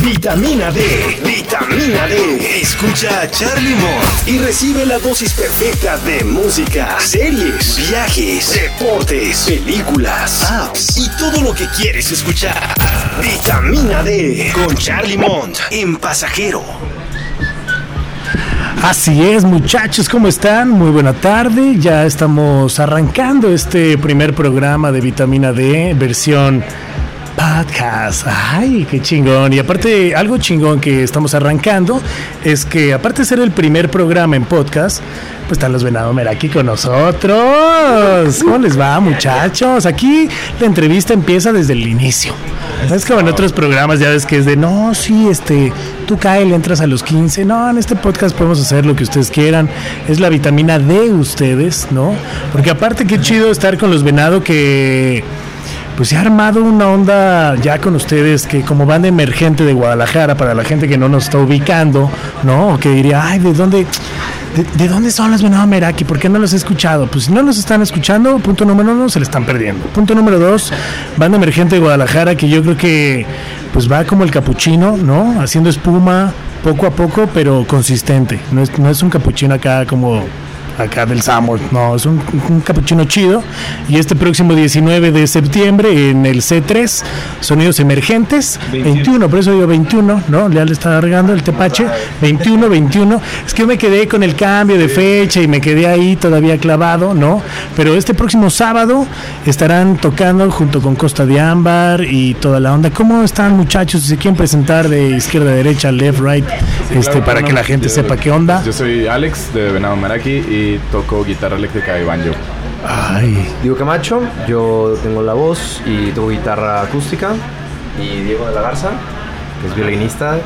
Vitamina D, vitamina D. Escucha a Charlie Mott y recibe la dosis perfecta de música, series, viajes, deportes, películas, apps y todo lo que quieres escuchar. Vitamina D con Charlie Mont en Pasajero. Así es, muchachos, ¿cómo están? Muy buena tarde. Ya estamos arrancando este primer programa de Vitamina D, versión podcast. Ay, qué chingón. Y aparte, algo chingón que estamos arrancando es que, aparte de ser el primer programa en podcast, pues están los Venado Meraki con nosotros. ¿Cómo les va, muchachos? Aquí la entrevista empieza desde el inicio. Es como en otros programas, ya ves que es de, no, sí, este, tú cae, le entras a los 15. No, en este podcast podemos hacer lo que ustedes quieran. Es la vitamina D ustedes, ¿no? Porque aparte, qué chido estar con los Venado que pues se ha armado una onda ya con ustedes que como banda emergente de Guadalajara, para la gente que no nos está ubicando, ¿no? O que diría, ay, ¿de dónde, de, dónde son los Venado Meraki? ¿Por qué no los he escuchado? Pues si no los están escuchando, punto número uno, se le están perdiendo. Punto número dos, banda emergente de Guadalajara, que yo creo que pues va como el capuchino, ¿no? Haciendo espuma poco a poco, pero consistente. No es, no es un capuchino acá como acá del Samur. No, es un, un, capuchino chido. Y este próximo 19 de septiembre en el C3, Sonidos Emergentes, 21, por eso digo 21, ¿no? Ya le estaba regando el tepache, 21, 21. Es que yo me quedé con el cambio de fecha y me quedé ahí todavía clavado, ¿no? Pero este próximo sábado estarán tocando junto con Costa de Ámbar y toda la onda. ¿Cómo están muchachos? Si se quieren presentar de izquierda a derecha, left, right, Sí, este, claro, para que la gente yo- sepa qué onda. Yo soy Alex de Venado Meraki y toco guitarra eléctrica y banjo. Ay, Diego Camacho, yo tengo la voz y toco guitarra acústica. Y Diego de la Garza, que es violinista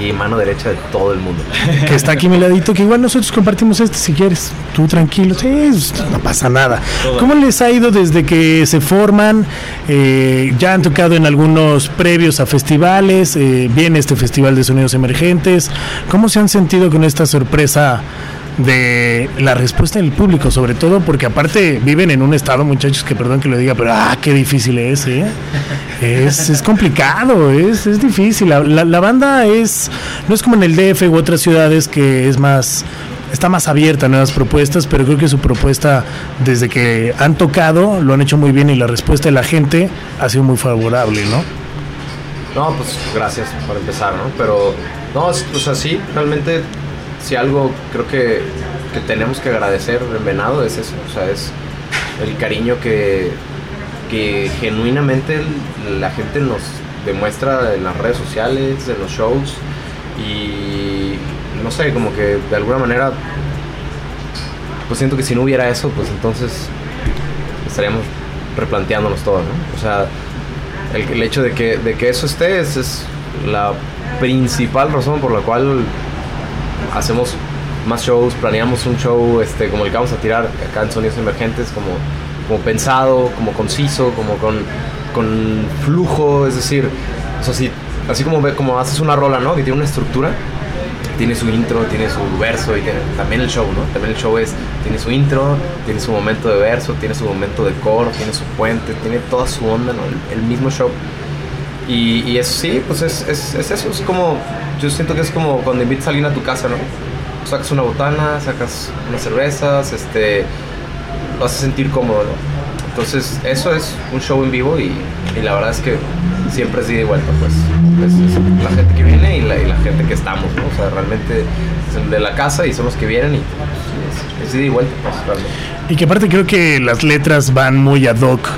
y mano derecha de todo el mundo. que está aquí a mi ladito, que igual nosotros compartimos este si quieres. Tú tranquilo, sí, no pasa nada. ¿Cómo les ha ido desde que se forman? Eh, ya han tocado en algunos previos a festivales, eh, viene este Festival de Sonidos Emergentes. ¿Cómo se han sentido con esta sorpresa? De la respuesta del público, sobre todo porque aparte viven en un estado, muchachos, que perdón que lo diga, pero ah, qué difícil es, ¿eh? Es, es complicado, es, es difícil. La, la- banda es, no es como en el DF u otras ciudades que es más, está más abierta a nuevas propuestas, pero creo que su propuesta, desde que han tocado, lo han hecho muy bien y la respuesta de la gente ha sido muy favorable, ¿no? No, pues gracias por empezar, ¿no? Pero, no, es- o sea, sí, realmente, si algo creo que, que tenemos que agradecer en Venado es eso, o sea, es el cariño que, que genuinamente la gente nos demuestra en las redes sociales, en los shows, y no sé, como que de alguna manera, pues siento que si no hubiera eso, pues entonces estaríamos replanteándonos todo, ¿no? O sea, el, el hecho de que, de que eso esté es, es la principal razón por la cual hacemos más shows, planeamos un show este, como el que vamos a tirar acá en Sonidos Emergentes, como, como pensado, como conciso, como con, con flujo, es decir, o sea, si- así como, como haces una rola, ¿no? Que tiene una estructura, tiene su intro, tiene su verso y tiene- también el show, ¿no? También el show es, tiene su intro, tiene su momento de verso, tiene su momento de coro, tiene su puente, tiene toda su onda, ¿no? El, el mismo show. Y, eso sí, pues es, es, es eso, es como, yo siento que es como cuando invitas a alguien a tu casa, ¿no? Sacas una botana, sacas unas cervezas, este, lo haces sentir cómodo, ¿no? Entonces, eso es un show en vivo y, y la verdad es que siempre es ida y vuelta, pues. Es, la gente que viene y la, y la gente que estamos, ¿no? O sea, realmente es de la casa y son los que vienen y pues, es, es ida y vuelta, pues. Y que aparte creo que las letras van muy ad hoc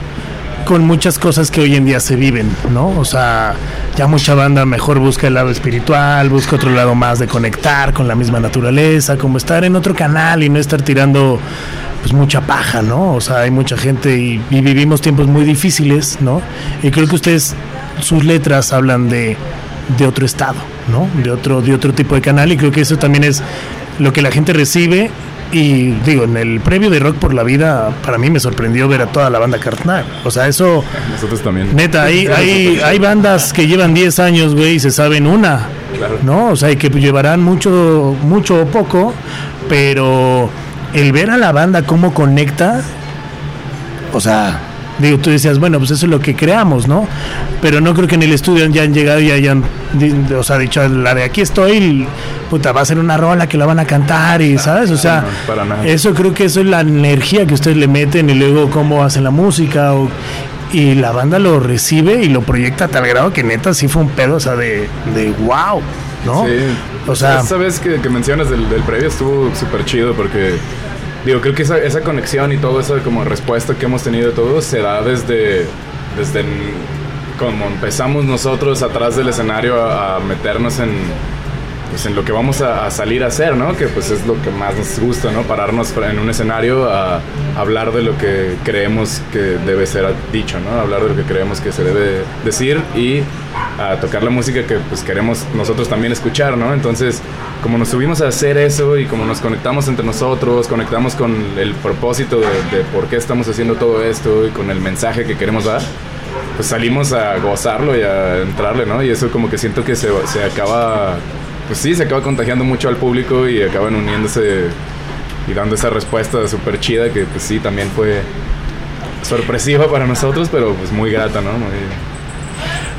con muchas cosas que hoy en día se viven, ¿no? O sea, ya mucha banda mejor busca el lado espiritual, busca otro lado más de conectar con la misma naturaleza, como estar en otro canal y no estar tirando pues mucha paja, ¿no? O sea, hay mucha gente y, vivimos tiempos muy difíciles, ¿no? Y creo que ustedes, sus letras hablan de de otro estado, ¿no? De otro, de otro tipo de canal y creo que eso también es lo que la gente recibe y digo, en el previo de Rock por la Vida, para mí me sorprendió ver a toda la banda carnal. O sea, eso. Nosotros también. Neta, hay, hay, hay bandas que llevan 10 años, güey, y se saben una. Claro. ¿No? O sea, y que llevarán mucho, mucho o poco, pero el ver a la banda cómo conecta, o sea, digo, tú decías, bueno, pues eso es lo que creamos, ¿no? Pero no creo que en el estudio ya han llegado y hayan, o sea, dicho, la de aquí estoy, puta, va a ser una rola que la van a cantar y, ¿sabes? O sea, no, eso creo que eso es la energía que ustedes le meten y luego cómo hacen la música o- y la banda lo recibe y lo proyecta a tal grado que neta sí fue un pedo, o sea, de, de wow, ¿no? Sí. O sea, esa vez que, que mencionas del, del previo estuvo súper chido porque, digo, creo que esa, esa conexión y todo eso como respuesta que hemos tenido todos se da desde, desde como empezamos nosotros atrás del escenario a meternos en, pues, en lo que vamos a, a salir a hacer, ¿no? Que pues es lo que más nos gusta, ¿no? Pararnos en un escenario a hablar de lo que creemos que debe ser dicho, ¿no? Hablar de lo que creemos que se debe decir y a tocar la música que pues queremos nosotros también escuchar, ¿no? Entonces, como nos subimos a hacer eso y como nos conectamos entre nosotros, conectamos con el propósito de, de por qué estamos haciendo todo esto y con el mensaje que queremos dar, pues salimos a gozarlo y a entrarle, ¿no? Y eso como que siento que se, se acaba, pues sí, se acaba contagiando mucho al público y acaban uniéndose y dando esa respuesta súper chida que pues sí, también fue sorpresiva para nosotros, pero pues muy grata, ¿no? Muy-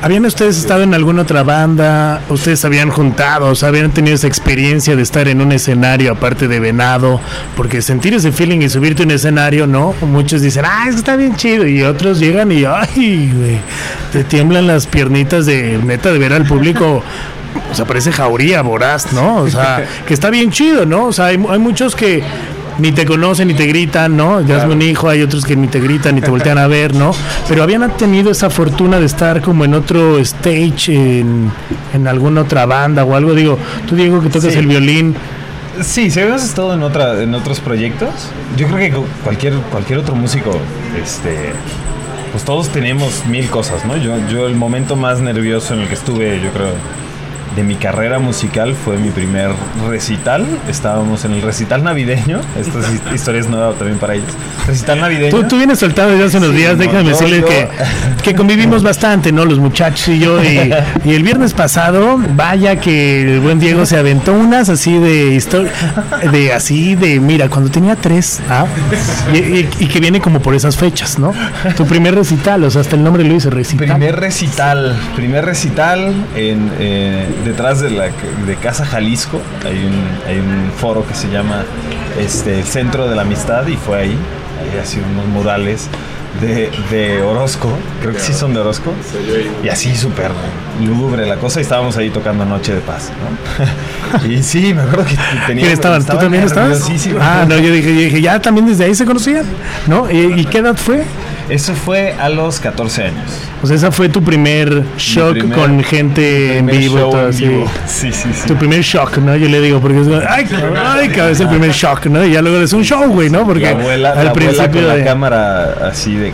¿Habían ustedes estado en alguna otra banda? ¿Ustedes habían juntado? O sea, ¿habían tenido esa experiencia de estar en un escenario aparte de Venado? Porque sentir ese feeling y subirte a un escenario, ¿no? Muchos dicen, ah, eso está bien chido. Y otros llegan y, ay, güey, te tiemblan las piernitas de neta de ver al público. O sea, parece jauría voraz, ¿no? O sea, que está bien chido, ¿no? O sea, hay, hay muchos que ni te conocen ni te gritan, ¿no? Ya es un hijo, hay otros que ni te gritan ni te voltean a ver, ¿no? Pero habían tenido esa fortuna de estar como en otro stage, en, en alguna otra banda o algo. Digo, tú Diego que tocas Sí. el violín, Sí, si habíamos estado en otra, en otros proyectos, yo creo que cu- cualquier, cualquier otro músico, este, pues todos tenemos mil cosas, ¿no? Yo, yo el momento más nervioso en el que estuve, yo creo, de mi carrera musical fue mi primer recital. Estábamos en el recital navideño. Esta es- historia es nueva también para ellos. Recital navideño. Tú, tú vienes soltado desde hace unos Sí, días, no, déjame decirles yo- que, que convivimos bastante, ¿no? Los muchachos y yo. Y, y el viernes pasado, vaya que el buen Diego se aventó unas así de historia, de así de, mira, cuando tenía tres, ¿ah? y, y- y que viene como por esas fechas, ¿no? Tu primer recital, o sea, hasta el nombre lo dice, recital. Primer recital, primer recital en, eh, detrás de la de Casa Jalisco. Hay un, hay un foro que se llama este, el Centro de la Amistad y fue ahí. Hay así unos murales de, de Orozco, creo que sí son de Orozco. Y así súper lúgubre la cosa y estábamos ahí tocando Noche de Paz, ¿no? y sí, me acuerdo que tenía... ¿Quién estaban? ¿Tú también estabas? nerviosísimo. Ah, no, yo dije, yo dije, ya también desde ahí se conocían, ¿no? ¿Y, y qué edad fue? Eso fue a los 14 años. O sea, esa fue tu primer shock primer- con gente en vivo, show todo en así. vivo. Sí, sí, sí. Tu primer shock, ¿no? Yo le digo, porque es, ay, cabrón, ay, cabrón, es el primer shock, ¿no? Y ya luego es un show, güey, ¿no? Porque la abuela, al la abuela principio con la de- cámara así de...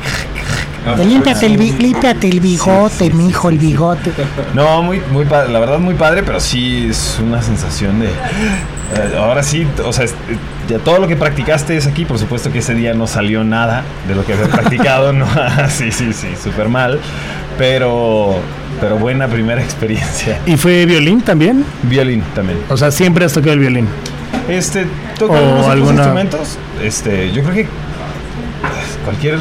Límpiate el, bi- límpiate el bigote, mijo, el bigote. No, muy, muy padre, la verdad muy padre, pero sí es una sensación de... eh, ahora sí, o sea, eh, ya todo lo que practicaste es aquí, por supuesto que ese día no salió nada de lo que había practicado, no, sí, sí, sí, súper mal, pero, pero buena primera experiencia. ¿Y fue violín también? Violín también. O sea, siempre has tocado el violín. Este, toca O algunos alguna- instrumentos. Este, yo creo que cualquier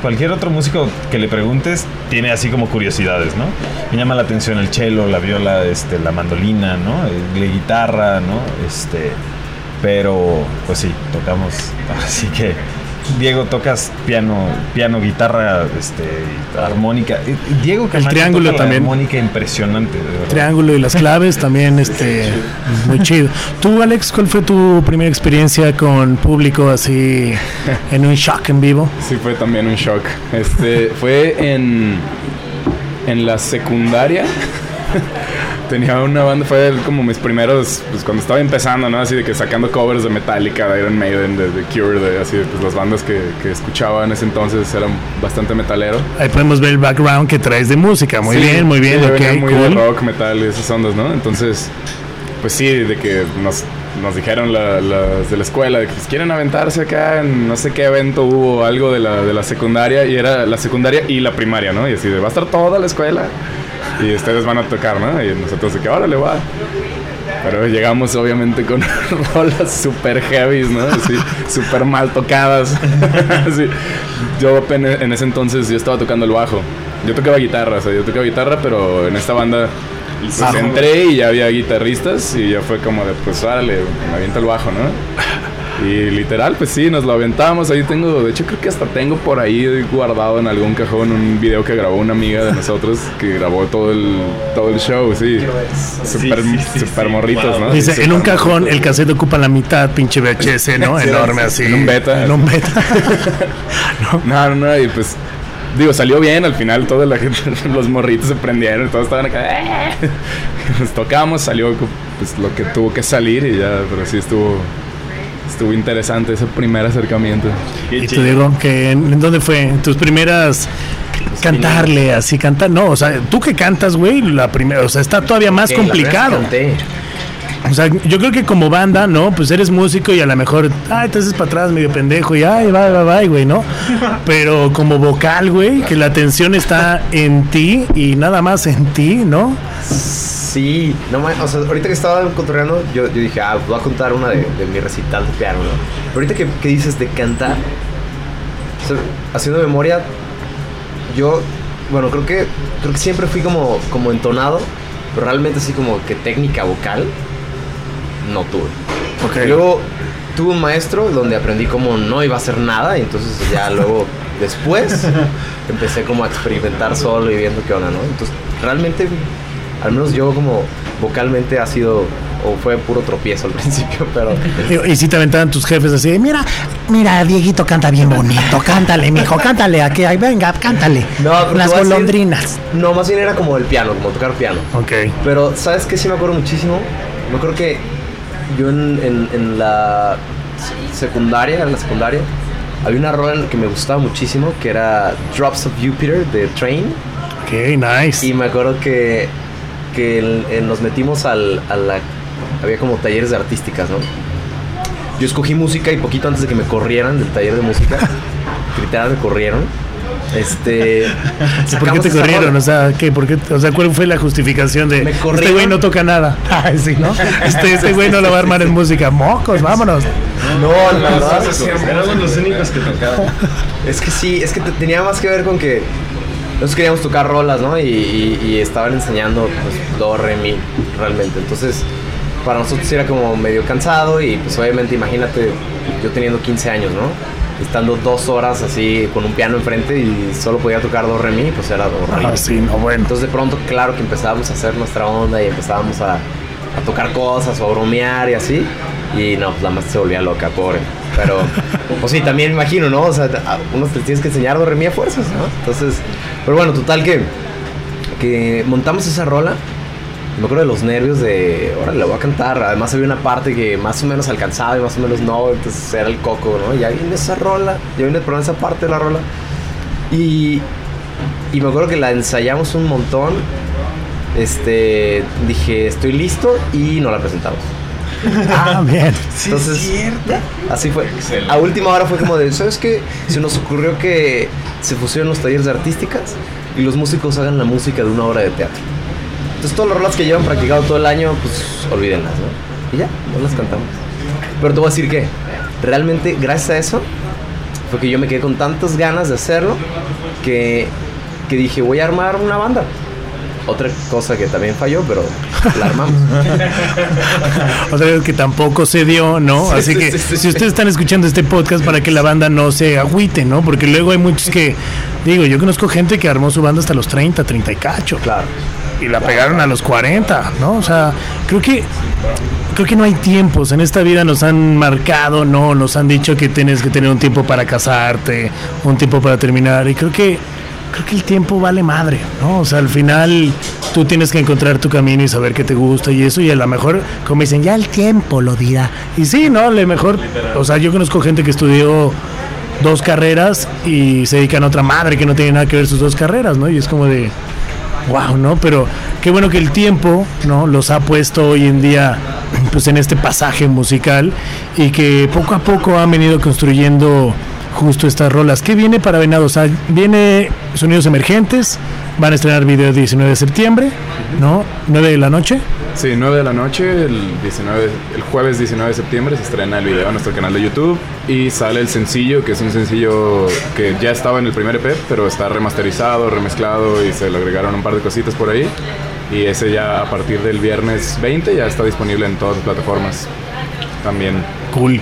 cualquier otro músico que le preguntes tiene así como curiosidades, ¿no? Me llama la atención el cello, la viola, este, la mandolina, ¿no? La guitarra, ¿no? Este, pero pues sí, tocamos. Así que Diego tocas piano, piano, guitarra, este, armónica. Eh, Diego Camacho triángulo toca la también. armónica impresionante, de. Triángulo y las claves también, este, muy chido. Tú, Alex, ¿cuál fue tu primera experiencia con público así en un shock en vivo? Sí, fue también un shock. Este, fue en, en la secundaria. Tenía una banda, fue como mis primeros, pues cuando estaba empezando, ¿no? Así de que sacando covers de Metallica, de Iron Maiden, de The Cure, de así, pues las bandas que, que escuchaba en ese entonces eran bastante metalero. Ahí podemos ver el background que traes de música. Muy Sí, bien, muy bien. sí, yo ok, venía muy de cool. rock, metal y esas ondas, ¿no? Entonces, pues sí, de que nos, nos dijeron la- las de la escuela de que pues, quieren aventarse acá en no sé qué evento hubo, algo de la, de la secundaria, y era la secundaria y la primaria, ¿no? Y así de, va a estar toda la escuela y ustedes van a tocar, ¿no? Y nosotros de que, órale, va. Pero llegamos obviamente con rolas super heavies, ¿no? Así, super mal tocadas. Así. Yo en ese entonces yo estaba tocando el bajo. Yo tocaba guitarra, o sea, yo tocaba guitarra, pero en esta banda pues, entré y ya había guitarristas y ya fue como de, pues órale, me aviento el bajo, ¿no? Y literal, pues sí, nos lo aventamos. Ahí tengo, de hecho creo que hasta tengo por ahí guardado en algún cajón un video que grabó una amiga de nosotros que grabó todo el, todo el show, sí. Super, Sí, sí, sí, super sí. morritos, Wow. ¿no? Dice, Sí, en un cajón morritos. el cassette ocupa la mitad, pinche VHS, ¿no? Sí, Enorme sí, así. en un beta. En un beta. No, no, no, y pues digo, salió bien, al final toda la gente, los morritos se prendieron, todos estaban acá. "Eh". Nos tocamos, salió pues lo que tuvo que salir y ya, pero sí estuvo estuvo interesante ese primer acercamiento. Y te digo que en, ¿en dónde fue? En tus primeras cantarle así cantar, no, o sea, tú que cantas, güey, la primera, o sea, está todavía más complicado. O sea, yo creo que como banda, ¿no? Pues eres músico y a lo mejor, ay, te haces para atrás medio pendejo y ay, va, va, va, güey, ¿no? Pero como vocal, güey, que la atención está en ti y nada más en ti, ¿no? Sí, no o sea, ahorita que estaba cotorreando, yo, yo dije, ah, voy a contar una de, de mi recital de piano, ¿no? Pero ahorita que, que dices de cantar, o sea, haciendo memoria, yo, bueno, creo que, creo que siempre fui como, como entonado, pero realmente así como que técnica vocal, no tuve. Ok. Luego tuve un maestro donde aprendí como no iba a hacer nada y entonces ya luego después empecé como a experimentar solo y viendo qué onda, ¿no? Entonces realmente, al menos yo como vocalmente ha sido o fue puro tropiezo al principio, pero Digo, Y si te aventaban tus jefes así, mira, Mira, Dieguito canta bien bonito. Cántale, mijo, cántale. Aquí, ay, venga, cántale. No, Las golondrinas. no, más bien era como el piano, como tocar piano. ok. Pero, ¿sabes qué? Sí me acuerdo muchísimo. Me acuerdo que yo en, en- en la se- secundaria, en la secundaria, había una rola en la que me gustaba muchísimo, que era Drops of Jupiter de Train. Ok, nice. Y me acuerdo que, que el- el- nos metimos al, a la... Había como talleres de artísticas, ¿no? Yo escogí música y poquito antes de que me corrieran del taller de música, literal me corrieron. Este... ¿Por qué te corrieron? rola. O sea, ¿qué? ¿Por qué? O sea, ¿cuál fue la justificación de Me este güey no toca nada? Ay, sí, ¿no? Este, este güey no la va a armar en música. Mocos, vámonos. No, la verdad Éramos los únicos que tocaban. Es que sí, es que te- tenía más que ver con que nosotros queríamos tocar rolas, ¿no? Y, y- y estaban enseñando pues, do, re, mi, realmente. Entonces, para nosotros era como medio cansado y pues obviamente imagínate yo teniendo 15 años, ¿no? Estando dos horas así con un piano enfrente y solo podía tocar do, re, mi, pues era horrible. Ah, sí, no, bueno. Entonces de pronto, claro que empezábamos a hacer nuestra onda y empezábamos a, a tocar cosas o a bromear y así. Y no, pues la más se volvía loca, pobre. Pero, pues sí, también imagino, ¿no? O sea, unos te tienes que enseñar do, re, mi a fuerzas, ¿no? Entonces, pero bueno, total que, que montamos esa rola. Me acuerdo de los nervios de, ahora la voy a cantar. Además había una parte que más o menos alcanzaba y más o menos no. Entonces era el coco, ¿no? Ya viene esa rola, ya viene por esa parte de la rola. Y, y me acuerdo que la ensayamos un montón. Este, dije, estoy listo y no la presentamos. Ah, bien. Entonces, así fue. A última hora fue como de, ¿sabes qué? Se nos ocurrió que se fusionen los talleres de artísticas y los músicos hagan la música de una obra de teatro. Entonces, todas las rolas que llevan practicado todo el año, pues olvídenlas, ¿no? Y ya, no las cantamos. Pero te voy a decir que realmente, gracias a eso, fue que yo me quedé con tantas ganas de hacerlo que, que dije, voy a armar una banda. Otra cosa que también falló, pero la armamos. Otra vez que tampoco se dio, ¿no? Sí, Así sí, que sí, si ustedes están escuchando este podcast para que la banda no se agüite, ¿no? Porque luego hay muchos que, digo, yo conozco gente que armó su banda hasta los 30, 30 y cacho. Claro. Y la pegaron a los 40, ¿no? O sea, creo que creo que no hay tiempos. En esta vida nos han marcado, ¿no? Nos han dicho que tienes que tener un tiempo para casarte, un tiempo para terminar. Y creo que creo que el tiempo vale madre, ¿no? O sea, al final tú tienes que encontrar tu camino y saber qué te gusta y eso, y a lo mejor, como dicen, ya el tiempo lo dirá. Y sí, ¿no? A lo mejor, o sea, yo conozco gente que estudió dos carreras y se dedican a otra madre que no tiene nada que ver sus dos carreras, ¿no? Y es como de, wow, ¿no? Pero qué bueno que el tiempo, ¿no? Los ha puesto hoy en día, pues en este pasaje musical y que poco a poco han venido construyendo justo estas rolas. ¿Qué viene para Venado? O sea, viene Sonidos Emergentes, van a estrenar video el 19 de septiembre, ¿no? 9 de la noche. Sí, 9 de la noche, el, 19, el jueves 19 de septiembre se estrena el video en nuestro canal de YouTube y sale el sencillo, que es un sencillo que ya estaba en el primer EP, pero está remasterizado, remezclado y se le agregaron un par de cositas por ahí. Y ese ya a partir del viernes 20 ya está disponible en todas las plataformas también. Cool.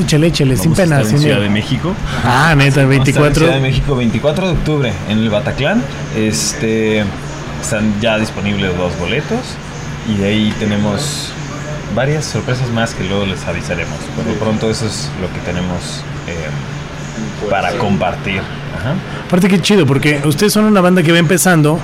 Échale, échale, sin pena. estar en sin Ciudad de México. Ah, neta, el Vamos a estar en 24. Ciudad de México, 24 de octubre, en el Bataclan. Este, están ya disponibles dos boletos. Y de ahí tenemos varias sorpresas más que luego les avisaremos. Por lo pronto, eso es lo que tenemos eh, para compartir. Ajá. Aparte que chido, porque ustedes son una banda que va empezando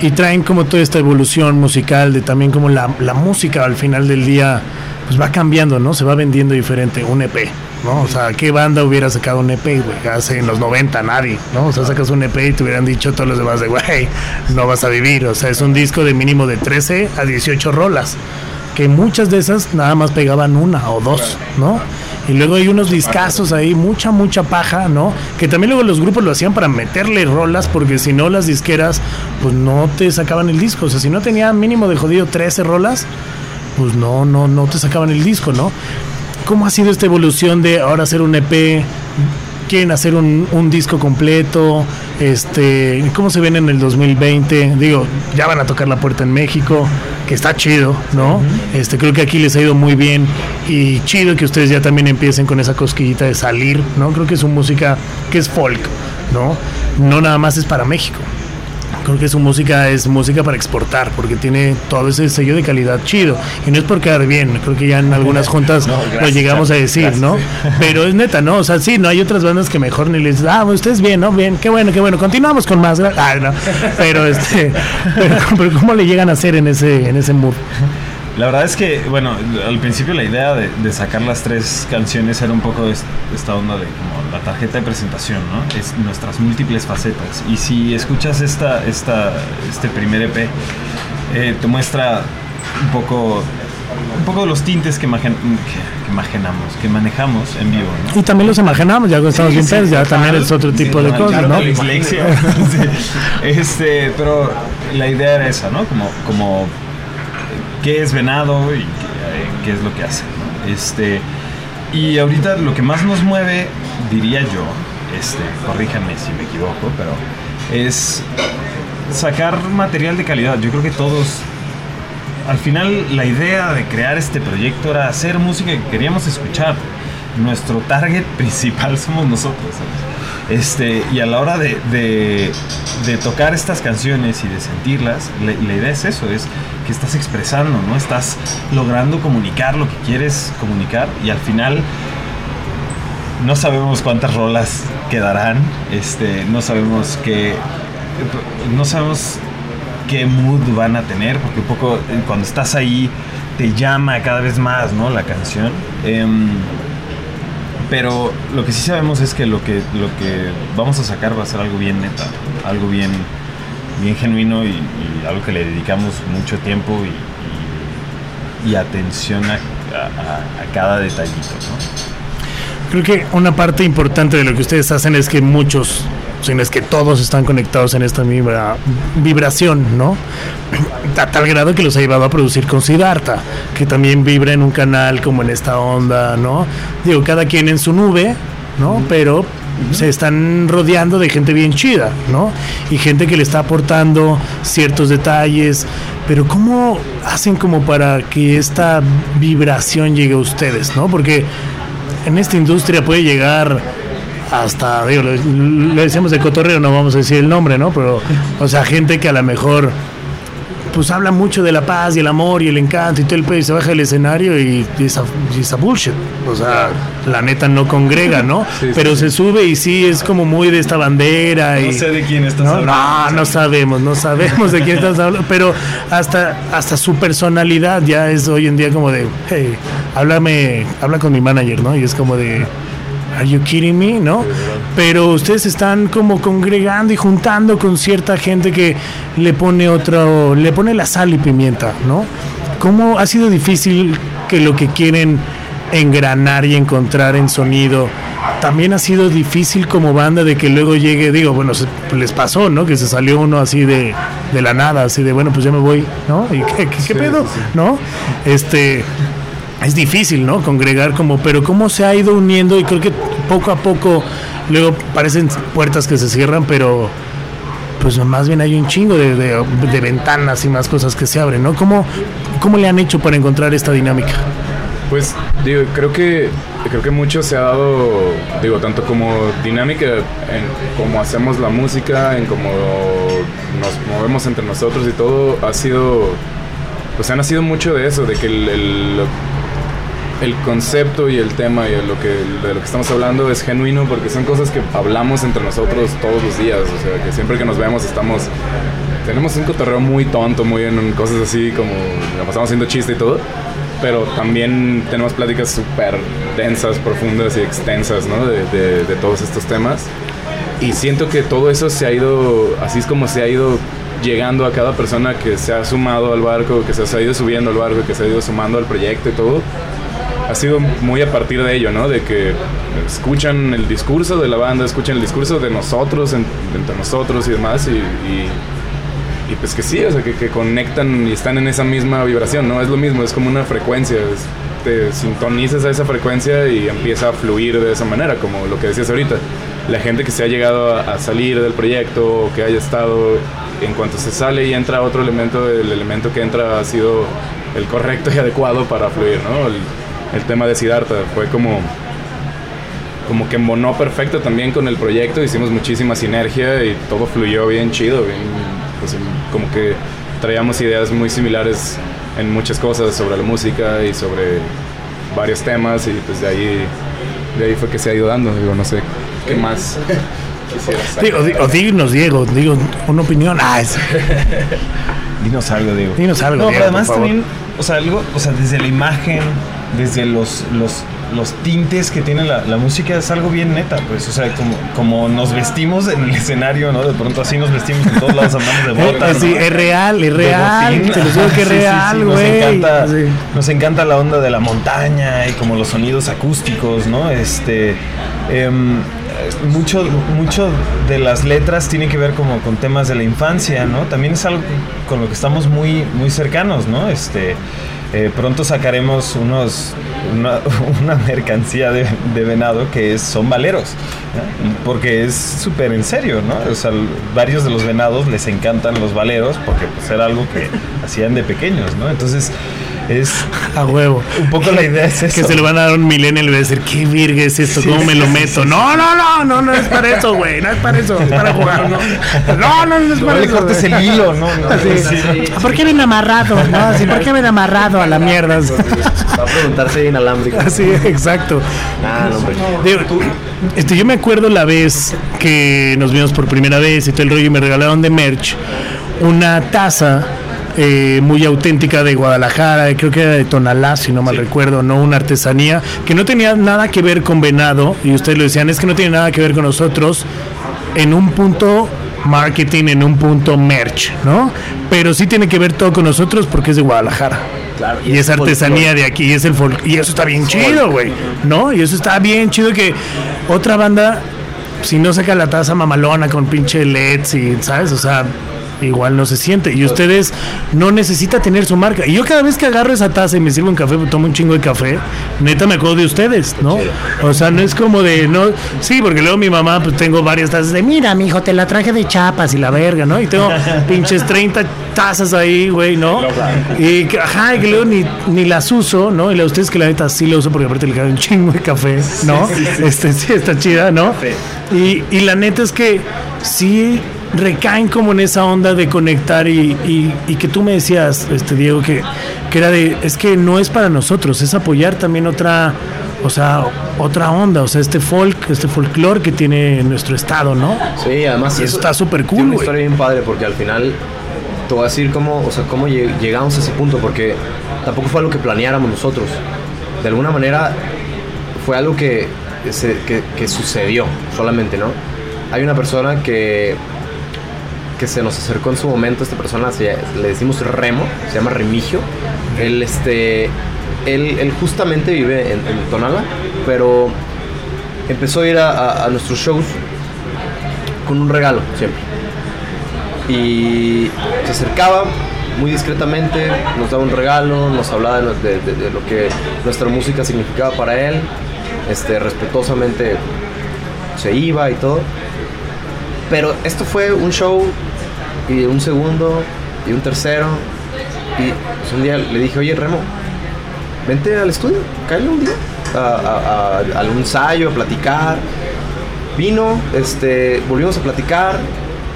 y traen como toda esta evolución musical de también como la, la música al final del día pues va cambiando, ¿no? Se va vendiendo diferente, un EP, ¿no? O sea, ¿qué banda hubiera sacado un EP, güey? Hace en los 90 nadie, ¿no? O sea, sacas un EP y te hubieran dicho todos los demás de, güey, no vas a vivir. O sea, es un disco de mínimo de 13 a 18 rolas, que muchas de esas nada más pegaban una o dos, ¿no? Y luego hay unos discazos ahí, mucha, mucha paja, ¿no? Que también luego los grupos lo hacían para meterle rolas, porque si no las disqueras, pues no te sacaban el disco. O sea, si no tenía mínimo de jodido 13 rolas, pues no, no, no te sacaban el disco, ¿no? ¿Cómo ha sido esta evolución de ahora hacer un EP? quieren hacer un, un disco completo, este, ¿cómo se ven en el 2020? Digo, ya van a tocar la puerta en México, que está chido, ¿no? Este, creo que aquí les ha ido muy bien y chido que ustedes ya también empiecen con esa cosquillita de salir, ¿no? Creo que es una música que es folk, ¿no? No nada más es para México. Creo que su música es música para exportar, porque tiene todo ese sello de calidad chido. Y no es por quedar bien, creo que ya en algunas juntas No, lo llegamos a decir, gracias. ¿no? Pero es neta, ¿no? O sea, sí, no hay otras bandas que mejor ni les ah, ustedes bien, ¿no? Bien, qué bueno, qué bueno. Continuamos con más. Ah, no. Pero este, pero, pero ¿cómo le llegan a hacer en ese, en ese mood? La verdad es que, bueno, al principio la idea de, de sacar las tres canciones era un poco esta onda de como la tarjeta de presentación, ¿no? Es nuestras múltiples facetas. Y si escuchas esta, esta, este primer EP, eh, te muestra un poco, un poco de los tintes que, imagen- que, que imaginamos, que manejamos en vivo, ¿no? Y también los imaginamos, ya cuando estamos bien pedos, ya también es otro tipo de cosas, ¿no? la dislexia. Sí. Este, pero la idea era esa, ¿no? Como, como qué es venado y qué, eh, es lo que hace. Este, y ahorita lo que más nos mueve, diría yo, este, corríjanme si me equivoco, pero es sacar material de calidad. Yo creo que todos al final la idea de crear este proyecto era hacer música que queríamos escuchar. Nuestro target principal somos nosotros. Este, y a la hora de, de- tocar estas canciones y de sentirlas, la, la idea es eso, es que estás expresando, ¿no? Estás logrando comunicar lo que quieres comunicar y al final no sabemos cuántas rolas quedarán, este, no sabemos qué, no sabemos qué mood van a tener, porque un poco eh, cuando estás ahí te llama cada vez más, ¿no? La canción. Em, pero lo que sí sabemos es que lo que lo que vamos a sacar va a ser algo bien neta, algo bien bien genuino y, algo que le dedicamos mucho tiempo y, y- atención a- a cada detallito, ¿no? Creo que una parte importante de lo que ustedes hacen es que muchos, si no es que todos están conectados en esta vibra- vibración, ¿no? A tal grado que los ha llevado a producir con Siddhartha, que también vibra en un canal como en esta onda, ¿no? Digo, cada quien en su nube, ¿no? Pero se están rodeando de gente bien chida, ¿no? Y gente que le está aportando ciertos detalles. Pero ¿cómo hacen como para que esta vibración llegue a ustedes, ¿no? Porque en esta industria puede llegar hasta, digo, le, le decíamos de cotorreo, no vamos a decir el nombre, ¿no? Pero, o sea, gente que a lo mejor pues habla mucho de la paz y el amor y el encanto y todo el pedo y se baja del escenario y y esa, y esa bullshit. O sea, la neta no congrega, ¿no? Sí, sí, Pero sí. se sube y sí es como muy de esta bandera. y, No sé de quién estás no, hablando. no, no sabemos, no sabemos de quién estás hablando, pero hasta, hasta su personalidad ya es hoy en día como de, hey, háblame, habla con mi manager, ¿no? Y es como de, are you kidding me, ¿no? Pero ustedes están como congregando y juntando con cierta gente que le pone otro, le pone la sal y pimienta, ¿no? ¿Cómo ha sido difícil que lo que quieren engranar y encontrar en sonido también ha sido difícil como banda de que luego llegue, digo, bueno, se- les pasó, ¿no? Que se salió uno así de, de la nada, así de, bueno, pues ya me voy, ¿no? ¿Y qué, qué- qué Sí, pedo? sí. ¿No? Este, es difícil, ¿no? Congregar como, pero cómo se ha ido uniendo y creo que poco a poco, luego parecen puertas que se cierran, pero pues más bien hay un chingo de, de- ventanas y más cosas que se abren, ¿no? ¿Cómo, ¿Cómo le han hecho para encontrar esta dinámica? Pues digo, creo que creo que mucho se ha dado, digo, tanto como dinámica en cómo hacemos la música, en cómo nos movemos entre nosotros y todo, ha sido, pues ha nacido mucho de eso, de que el, el concepto y el tema y lo que, de lo que estamos hablando es genuino porque son cosas que hablamos entre nosotros todos los días, o sea, que siempre que nos vemos estamos, tenemos un cotorreo muy tonto, muy en cosas así como, la pasamos haciendo chiste y todo, pero también tenemos pláticas súper densas, profundas y extensas, ¿no? De, de- de todos estos temas. Y siento que todo eso se ha ido, así es como se ha ido llegando a cada persona que se ha sumado al barco, que se ha ido subiendo al barco, que se ha ido sumando al proyecto y todo. Ha sido muy a partir de ello, ¿no? De que escuchan el discurso de la banda, escuchan el discurso de nosotros, en- entre nosotros y demás, y, pues que sí, o sea, que, conectan y están en esa misma vibración, ¿no? Es lo mismo, es como una frecuencia, te sintonizas a esa frecuencia y empieza a fluir de esa manera, como lo que decías ahorita. La gente que se ha llegado a, salir del proyecto que haya estado, en cuanto se sale y entra otro elemento, el elemento que entra ha sido el correcto y adecuado para fluir, ¿no? El tema de Siddhartha fue como como que embonó perfecto también con el proyecto, hicimos muchísima sinergia y todo fluyó bien chido, bien, pues, como que traíamos ideas muy similares en muchas cosas sobre la música y sobre varios temas y pues de ahí, de ahí fue que se ha ido dando, digo, no sé, ¿qué más Digo, di- o dinos, Diego, digo una opinión. Ah, es- Dinos algo, Diego. Dinos algo, No, Diego, pero además también, o sea, algo, o sea, desde la imagen, desde los, los, los tintes que tiene la, la música, es algo bien neta, pues, o sea, como, como nos vestimos en el escenario, ¿no? De pronto así nos vestimos en todos lados, andamos de botas. Sí, es real, es real. Te lo juro que es Sí, sí, sí, real, nos güey. encanta, nos encanta la onda de la montaña y como los sonidos acústicos, ¿no? Este, em, mucho, mucho de las letras tiene que ver como con temas de la infancia, ¿no? También es algo con lo que estamos muy, muy cercanos, ¿no? Este, eh, pronto sacaremos unos, una, mercancía de, venado que es, son valeros, porque es súper en serio, ¿no? O sea, varios de los venados les encantan los valeros porque pues, era algo que hacían de pequeños, ¿no? Entonces es A huevo. un poco la idea es Que eso. se lo van a dar un millennial y va a decir, ¿qué virga es esto? ¿Cómo me lo meto? No, no, no, no, no es para eso, güey. No es para eso, es para jugar. No, no, no, no es No para le eso. cortes güey. el hilo, ¿no? no Sí. sí. ¿Por qué ven amarrado? No, sí, ¿por qué ven amarrado a la mierda? Va a preguntarse inalámbrico. Sí, exacto. Ah, no, hombre. Digo, este, yo me acuerdo la vez que nos vimos por primera vez y todo el rollo y me regalaron de merch una taza eh, muy auténtica de Guadalajara, creo que era de Tonalá, si no mal recuerdo, no una artesanía que no tenía nada que ver con venado y ustedes lo decían, es que no tiene nada que ver con nosotros en un punto marketing, en un punto merch, ¿no? Pero sí tiene que ver todo con nosotros porque es de Guadalajara. Claro, Y es artesanía de aquí, y es el folk. Y eso está bien chido, güey. ¿No? Y eso está bien chido que otra banda, si no saca la taza mamalona con pinche LEDs y, ¿sabes? O sea, igual no se siente. Y ustedes no necesita tener su marca. Y yo cada vez que agarro esa taza y me sirvo un café, tomo un chingo de café, neta me acuerdo de ustedes, ¿no? O sea, no es como de, no, sí, porque luego mi mamá, pues tengo varias tazas de, mira, mijo, te la traje de chapas y la verga, ¿no? Y tengo pinches 30 tazas ahí, güey, ¿no? Y que, ajá, y que luego ni, ni las uso, ¿no? Y la ustedes que la neta sí la uso porque aparte le cae un chingo de café, ¿no? Este sí está chida, ¿no? Y, y la neta es que sí recaen como en esa onda de conectar y, y- y que tú me decías, este Diego, que, que era de, es que no es para nosotros, es apoyar también otra, o sea, otra onda, o sea, este folk, este folclore que tiene nuestro estado, ¿no? Sí, además Y eso está súper cool, Tiene una historia bien padre porque al final te voy a decir cómo, o sea, cómo lleg- llegamos a ese punto porque tampoco fue algo que planeáramos nosotros. De alguna manera fue algo que, que sucedió solamente, ¿no? Hay una persona que que se nos acercó en su momento, esta persona le decimos Remo, se llama Remigio. Él, este, él, justamente vive en, Tonala, pero empezó a ir a, nuestros shows con un regalo siempre. Y se acercaba muy discretamente, nos daba un regalo, nos hablaba de, lo- de- de- de lo que nuestra música significaba para él, este, respetuosamente se iba y todo. Pero esto fue un show y un segundo y un tercero. Y pues, un día le dije, oye Remo, vente al estudio, cállate un día a, a- a- al ensayo, a platicar. Vino, este, volvimos a platicar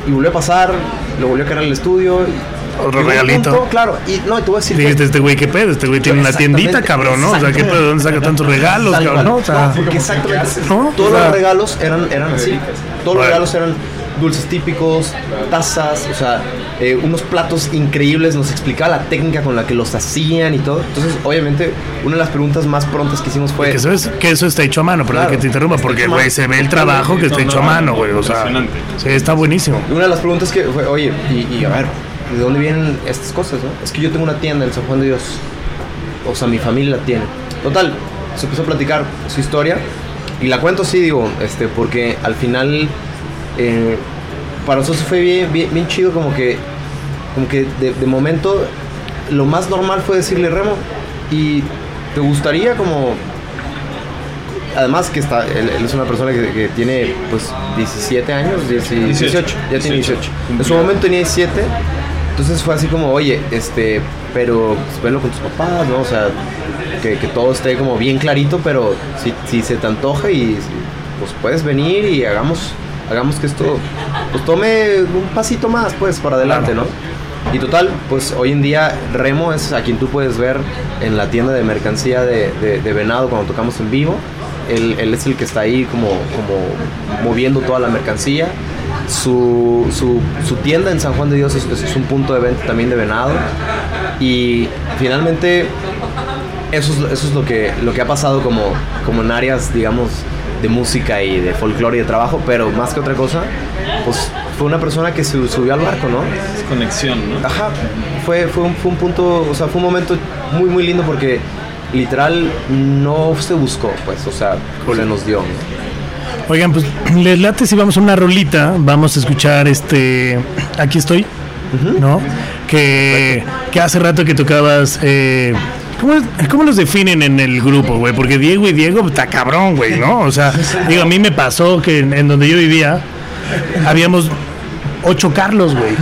y volvió a pasar, lo volvió a caer al estudio. y- Otro regalito. punto, claro, y no, y te voy a decir. Que- este güey, ¿qué pedo? Este güey tiene una tiendita, cabrón, ¿no? O sea, ¿qué pedo? ¿Dónde saca tantos regalos, cabrón? ¿no? O sea, No, porque exactamente. ¿no? Todos O sea, los regalos eran, eran así. Todos los regalos eran dulces típicos, tazas, o sea, eh, unos platos increíbles. Nos explicaba la técnica con la que los hacían y todo. Entonces, obviamente, una de las preguntas más prontas que hicimos fue. Que eso, es, que eso está hecho a mano, perdón Claro, que te interrumpa, porque, güey, se ve el trabajo que está hecho a mano, güey. O sea, Impresionante. sí, está buenísimo. Una de las preguntas que fue, oye, y, y a ver, ¿de dónde vienen estas cosas, no? Es que yo tengo una tienda en San Juan de Dios. O sea, mi familia la tiene. Total, se empezó a platicar su historia. Y la cuento sí, digo, este, porque al final, eh, para nosotros fue bien, bien, bien chido como que, como que de, de momento, lo más normal fue decirle, Remo, ¿y te gustaría como además que está él, él es una persona que, que tiene pues 17 años 10 y- 18, ya tiene 18 en su momento tenía 17 entonces fue así como oye este pero pues, velo con tus papás no o sea que, que todo esté como bien clarito pero si, si se te antoja y pues puedes venir y hagamos hagamos que esto pues tome un pasito más pues para adelante no y total, pues hoy en día Remo es a quien tú puedes ver en la tienda de mercancía de, de- de Venado cuando tocamos en vivo. Él, él es el que está ahí como, como moviendo toda la mercancía. Su, su, su tienda en San Juan de Dios es, es un punto de venta también de Venado. Y finalmente eso es, eso es lo, que, lo que ha pasado como, como en áreas, digamos, de música y de folclore y de trabajo, pero más que otra cosa, pues fue una persona que se subió al barco, ¿no? Es conexión, ¿no? Ajá, fue, fue, un, fue un punto, o sea, fue un momento muy, muy lindo porque literal no se buscó, pues, o sea, se nos dio. Oigan, pues les late si vamos a una rolita, vamos a escuchar este Aquí estoy, ¿no? Que, que hace rato que tocabas eh, ¿Cómo, los definen en el grupo, güey? Porque Diego y Diego está cabrón, güey, ¿no? O sea, digo, a mí me pasó que en, en donde yo vivía habíamos ocho Carlos, güey.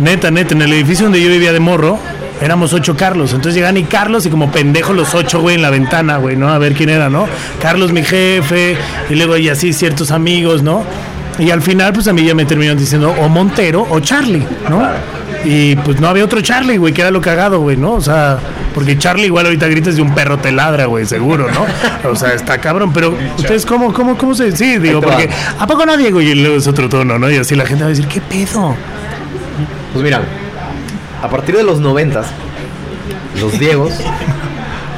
Neta, neta, en el edificio donde yo vivía de morro, éramos ocho Carlos. Entonces llegan y Carlos y como pendejo los ocho, güey, en la ventana, güey, ¿no? A ver quién era, ¿no? Carlos, mi jefe, y luego y así ciertos amigos, ¿no? Y al final, pues a mí ya me terminaron diciendo o Montero o Charlie, ¿no? Y pues no había otro Charlie, güey, que era lo cagado, güey, ¿no? O sea, porque Charlie igual ahorita gritas de un perro te ladra, güey, seguro, ¿no? O sea, está cabrón, pero ustedes cómo, cómo, cómo se... Sí, digo, porque ¿a poco no, Diego? Y luego es otro tono, ¿no? Y así la gente va a decir, ¿qué pedo? Pues mira, a partir de los noventas, los Diegos,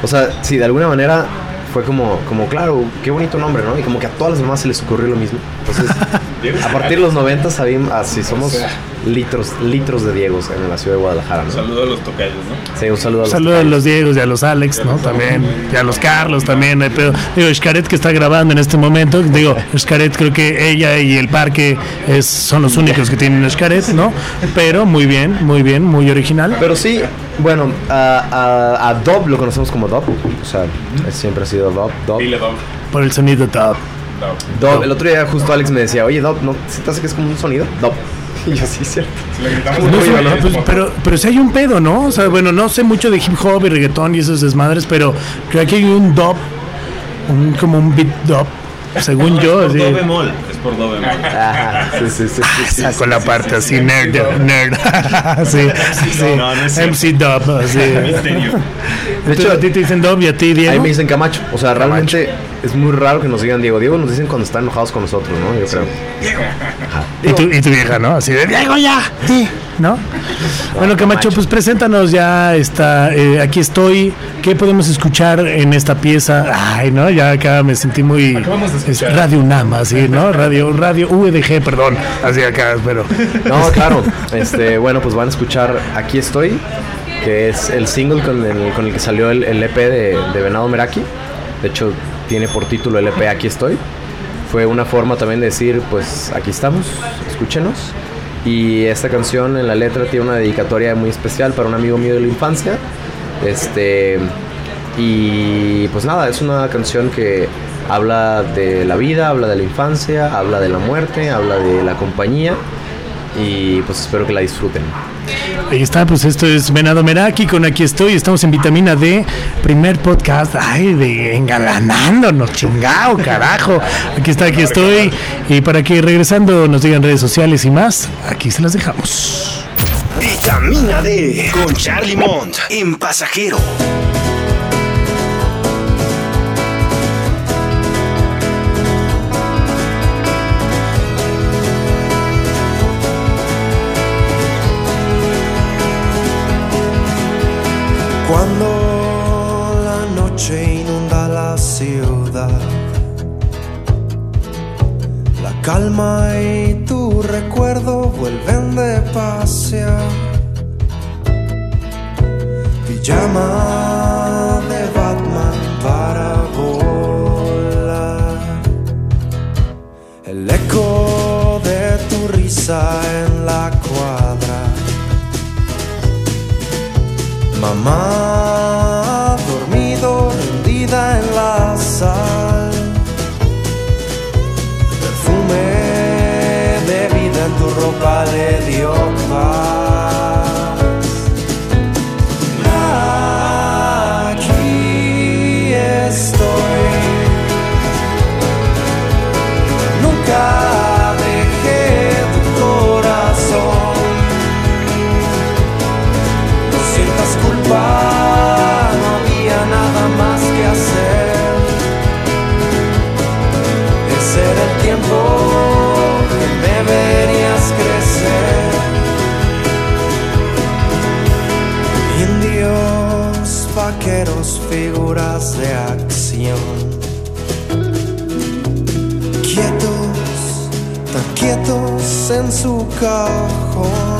o sea, sí, de alguna manera fue como, como, claro, qué bonito nombre, ¿no? Y como que a todas las mamás se les ocurrió lo mismo. Entonces, a partir de los noventas, sabíamos, así somos litros, litros de Diegos en la ciudad de Guadalajara, ¿no? Saludo a los tocayos, ¿no? Sí, un saludo a los Saludos a los Diegos y a los Alex, ¿no? También. Y a los Carlos también, hay pedo. Digo, Xcaret que está grabando en este momento. Digo, Xcaret creo que ella y el parque es, son los únicos que tienen Xcaret, ¿no? Pero muy bien, muy bien, muy original. Pero sí, bueno, a, a, a Dob lo conocemos como Dob. O sea, es- siempre ha sido Dob. Dob. Dile, Dob. Por el sonido top. Dob. Dob. El otro día justo Alex me decía, oye Dob, ¿no se te hace que es como un sonido? Dob. Y yo sí, cierto. Si le gritamos No a sé, Dob, pues, pero, pero sí hay un pedo, ¿no? O sea, bueno, no sé mucho de hip hop y reggaetón y esos desmadres, pero creo que hay un dub, un, como un beat dub, según yo, Es por do bemol. Es por do bemol. Ajá, sí, sí, sí. sí, sí, Sacó sí, la sí, parte sí, así, sí. nerd, nerd. sí, sí. No, no es cierto. MC Dub, así. Misterio. De hecho, a ti te dicen Dub y a ti, Ahí Diego. me dicen Camacho. O sea, realmente es muy raro que nos digan Diego. Diego nos dicen cuando están enojados con nosotros, ¿no? Yo creo. Y tu, y tu vieja, ¿no? Así de Diego ya. Sí, ¿no? Bueno, Camacho, pues preséntanos ya está. eh, aquí estoy. ¿Qué podemos escuchar en esta pieza? Ay, no, ya acá me sentí muy. Es Radio Nama, así, ¿no? Radio, Radio UDG, perdón. Así acá, pero. No, claro. Este, bueno, pues van a escuchar Aquí estoy, que es el single con el, con el que salió el, el EP de, de Venado Meraki. De hecho, tiene por título el EP Aquí estoy. Fue una forma también de decir, pues aquí estamos, escúchenos. Y esta canción en la letra tiene una dedicatoria muy especial para un amigo mío de la infancia. Este, y pues nada, es una canción que habla de la vida, habla de la infancia, habla de la muerte, habla de la compañía. Y pues espero que la disfruten. Ahí está, pues esto es Venado Meraki con Aquí estoy. Estamos en Vitamina D, primer podcast. Ay, de engalanándonos, chingao, carajo. Aquí está, aquí estoy. Y para que regresando nos digan redes sociales y más, aquí se las dejamos. Vitamina D con Charlie Mont en pasajero. Calma y tu recuerdo vuelven de pasear. Pijama de Batman para volar. El eco de tu risa en su cajón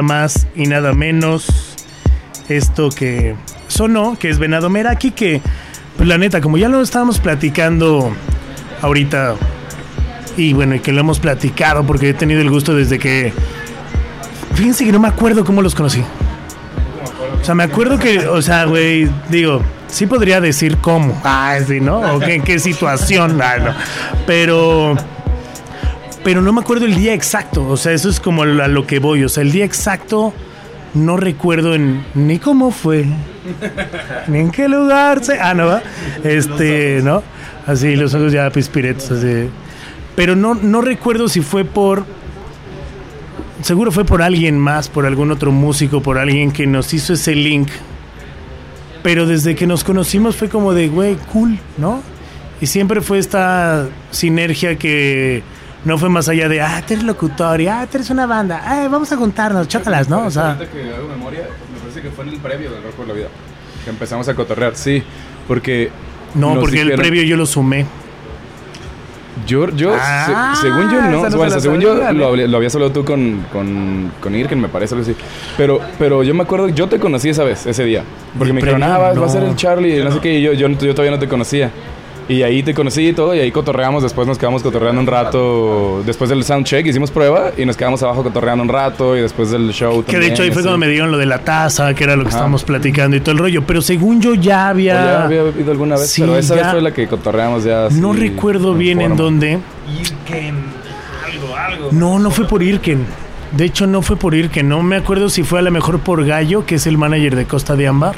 nada más y nada menos esto que sonó, que es Venado Meraki, que, pues la neta, como ya lo estábamos platicando ahorita, y bueno, y que lo hemos platicado porque he tenido el gusto desde que... Fíjense que no me acuerdo cómo los conocí. O sea, me acuerdo que, o sea, güey, digo, sí podría decir cómo. Ah, sí, ¿no? O qué, en qué situación. Ah, no. Pero. Pero no me acuerdo el día exacto. O sea, eso es como a lo que voy. O sea, el día exacto no recuerdo en, ni cómo fue, ni en qué lugar se. Ah, no va. Este, ¿no? Así, los ojos ya pispiretos, así. Pero no, no recuerdo si fue por seguro fue por alguien más, por algún otro músico, por alguien que nos hizo ese link. Pero desde que nos conocimos fue como de, güey, cool, ¿no? Y siempre fue esta sinergia que no fue más allá de, ah, tú eres locutor, y, ah, tú eres una banda, ah, vamos a juntarnos, chócalas, ¿no? O sea, que hago memoria, me parece que fue en el previo del Rock por la Vida. Que empezamos a cotorrear, sí. Porque. no, porque el previo yo lo sumé. Yo, yo Ah, se- según yo, no. no bueno, según sabía, yo, ¿no? lo, había- lo habías hablado tú con, con, con Irken, me parece, algo así. Pero, pero yo me acuerdo, yo te conocí esa vez, ese día. Porque ¿El me dijeron, ah, va, va a No. ser el Charlie, y no sé qué. Y yo, yo, yo todavía no te conocía. Y ahí te conocí y todo, y ahí cotorreamos. Después nos quedamos cotorreando un rato. Después del soundcheck hicimos prueba y nos quedamos abajo cotorreando un rato. Y después del show. Que de hecho ahí fue cuando me dieron lo de la taza, que era lo que Ajá. estábamos platicando y todo el rollo. Pero según yo ya había... Ya había ido alguna vez, Sí, pero esa ya. vez fue la que cotorreamos ya. no recuerdo bien en dónde. algo, algo. No, no fue por Irken. De hecho, no fue por Irken. No me acuerdo si fue a lo mejor por Gallo, que es el manager de Costa de Ámbar.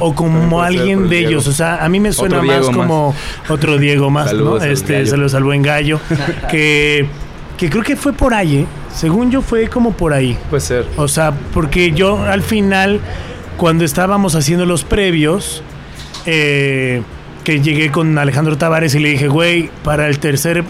O, como alguien de Diego. ellos. O sea, a mí me suena más como otro Diego más, Saludos ¿no? al Este, Gallo. se lo salvó en Gallo. que, que creo que fue por ahí, ¿eh? Según yo fue como por ahí. Puede ser. O sea, porque yo al final, cuando estábamos haciendo los previos, eh, que llegué con Alejandro Tavares y le dije, güey, para el tercer,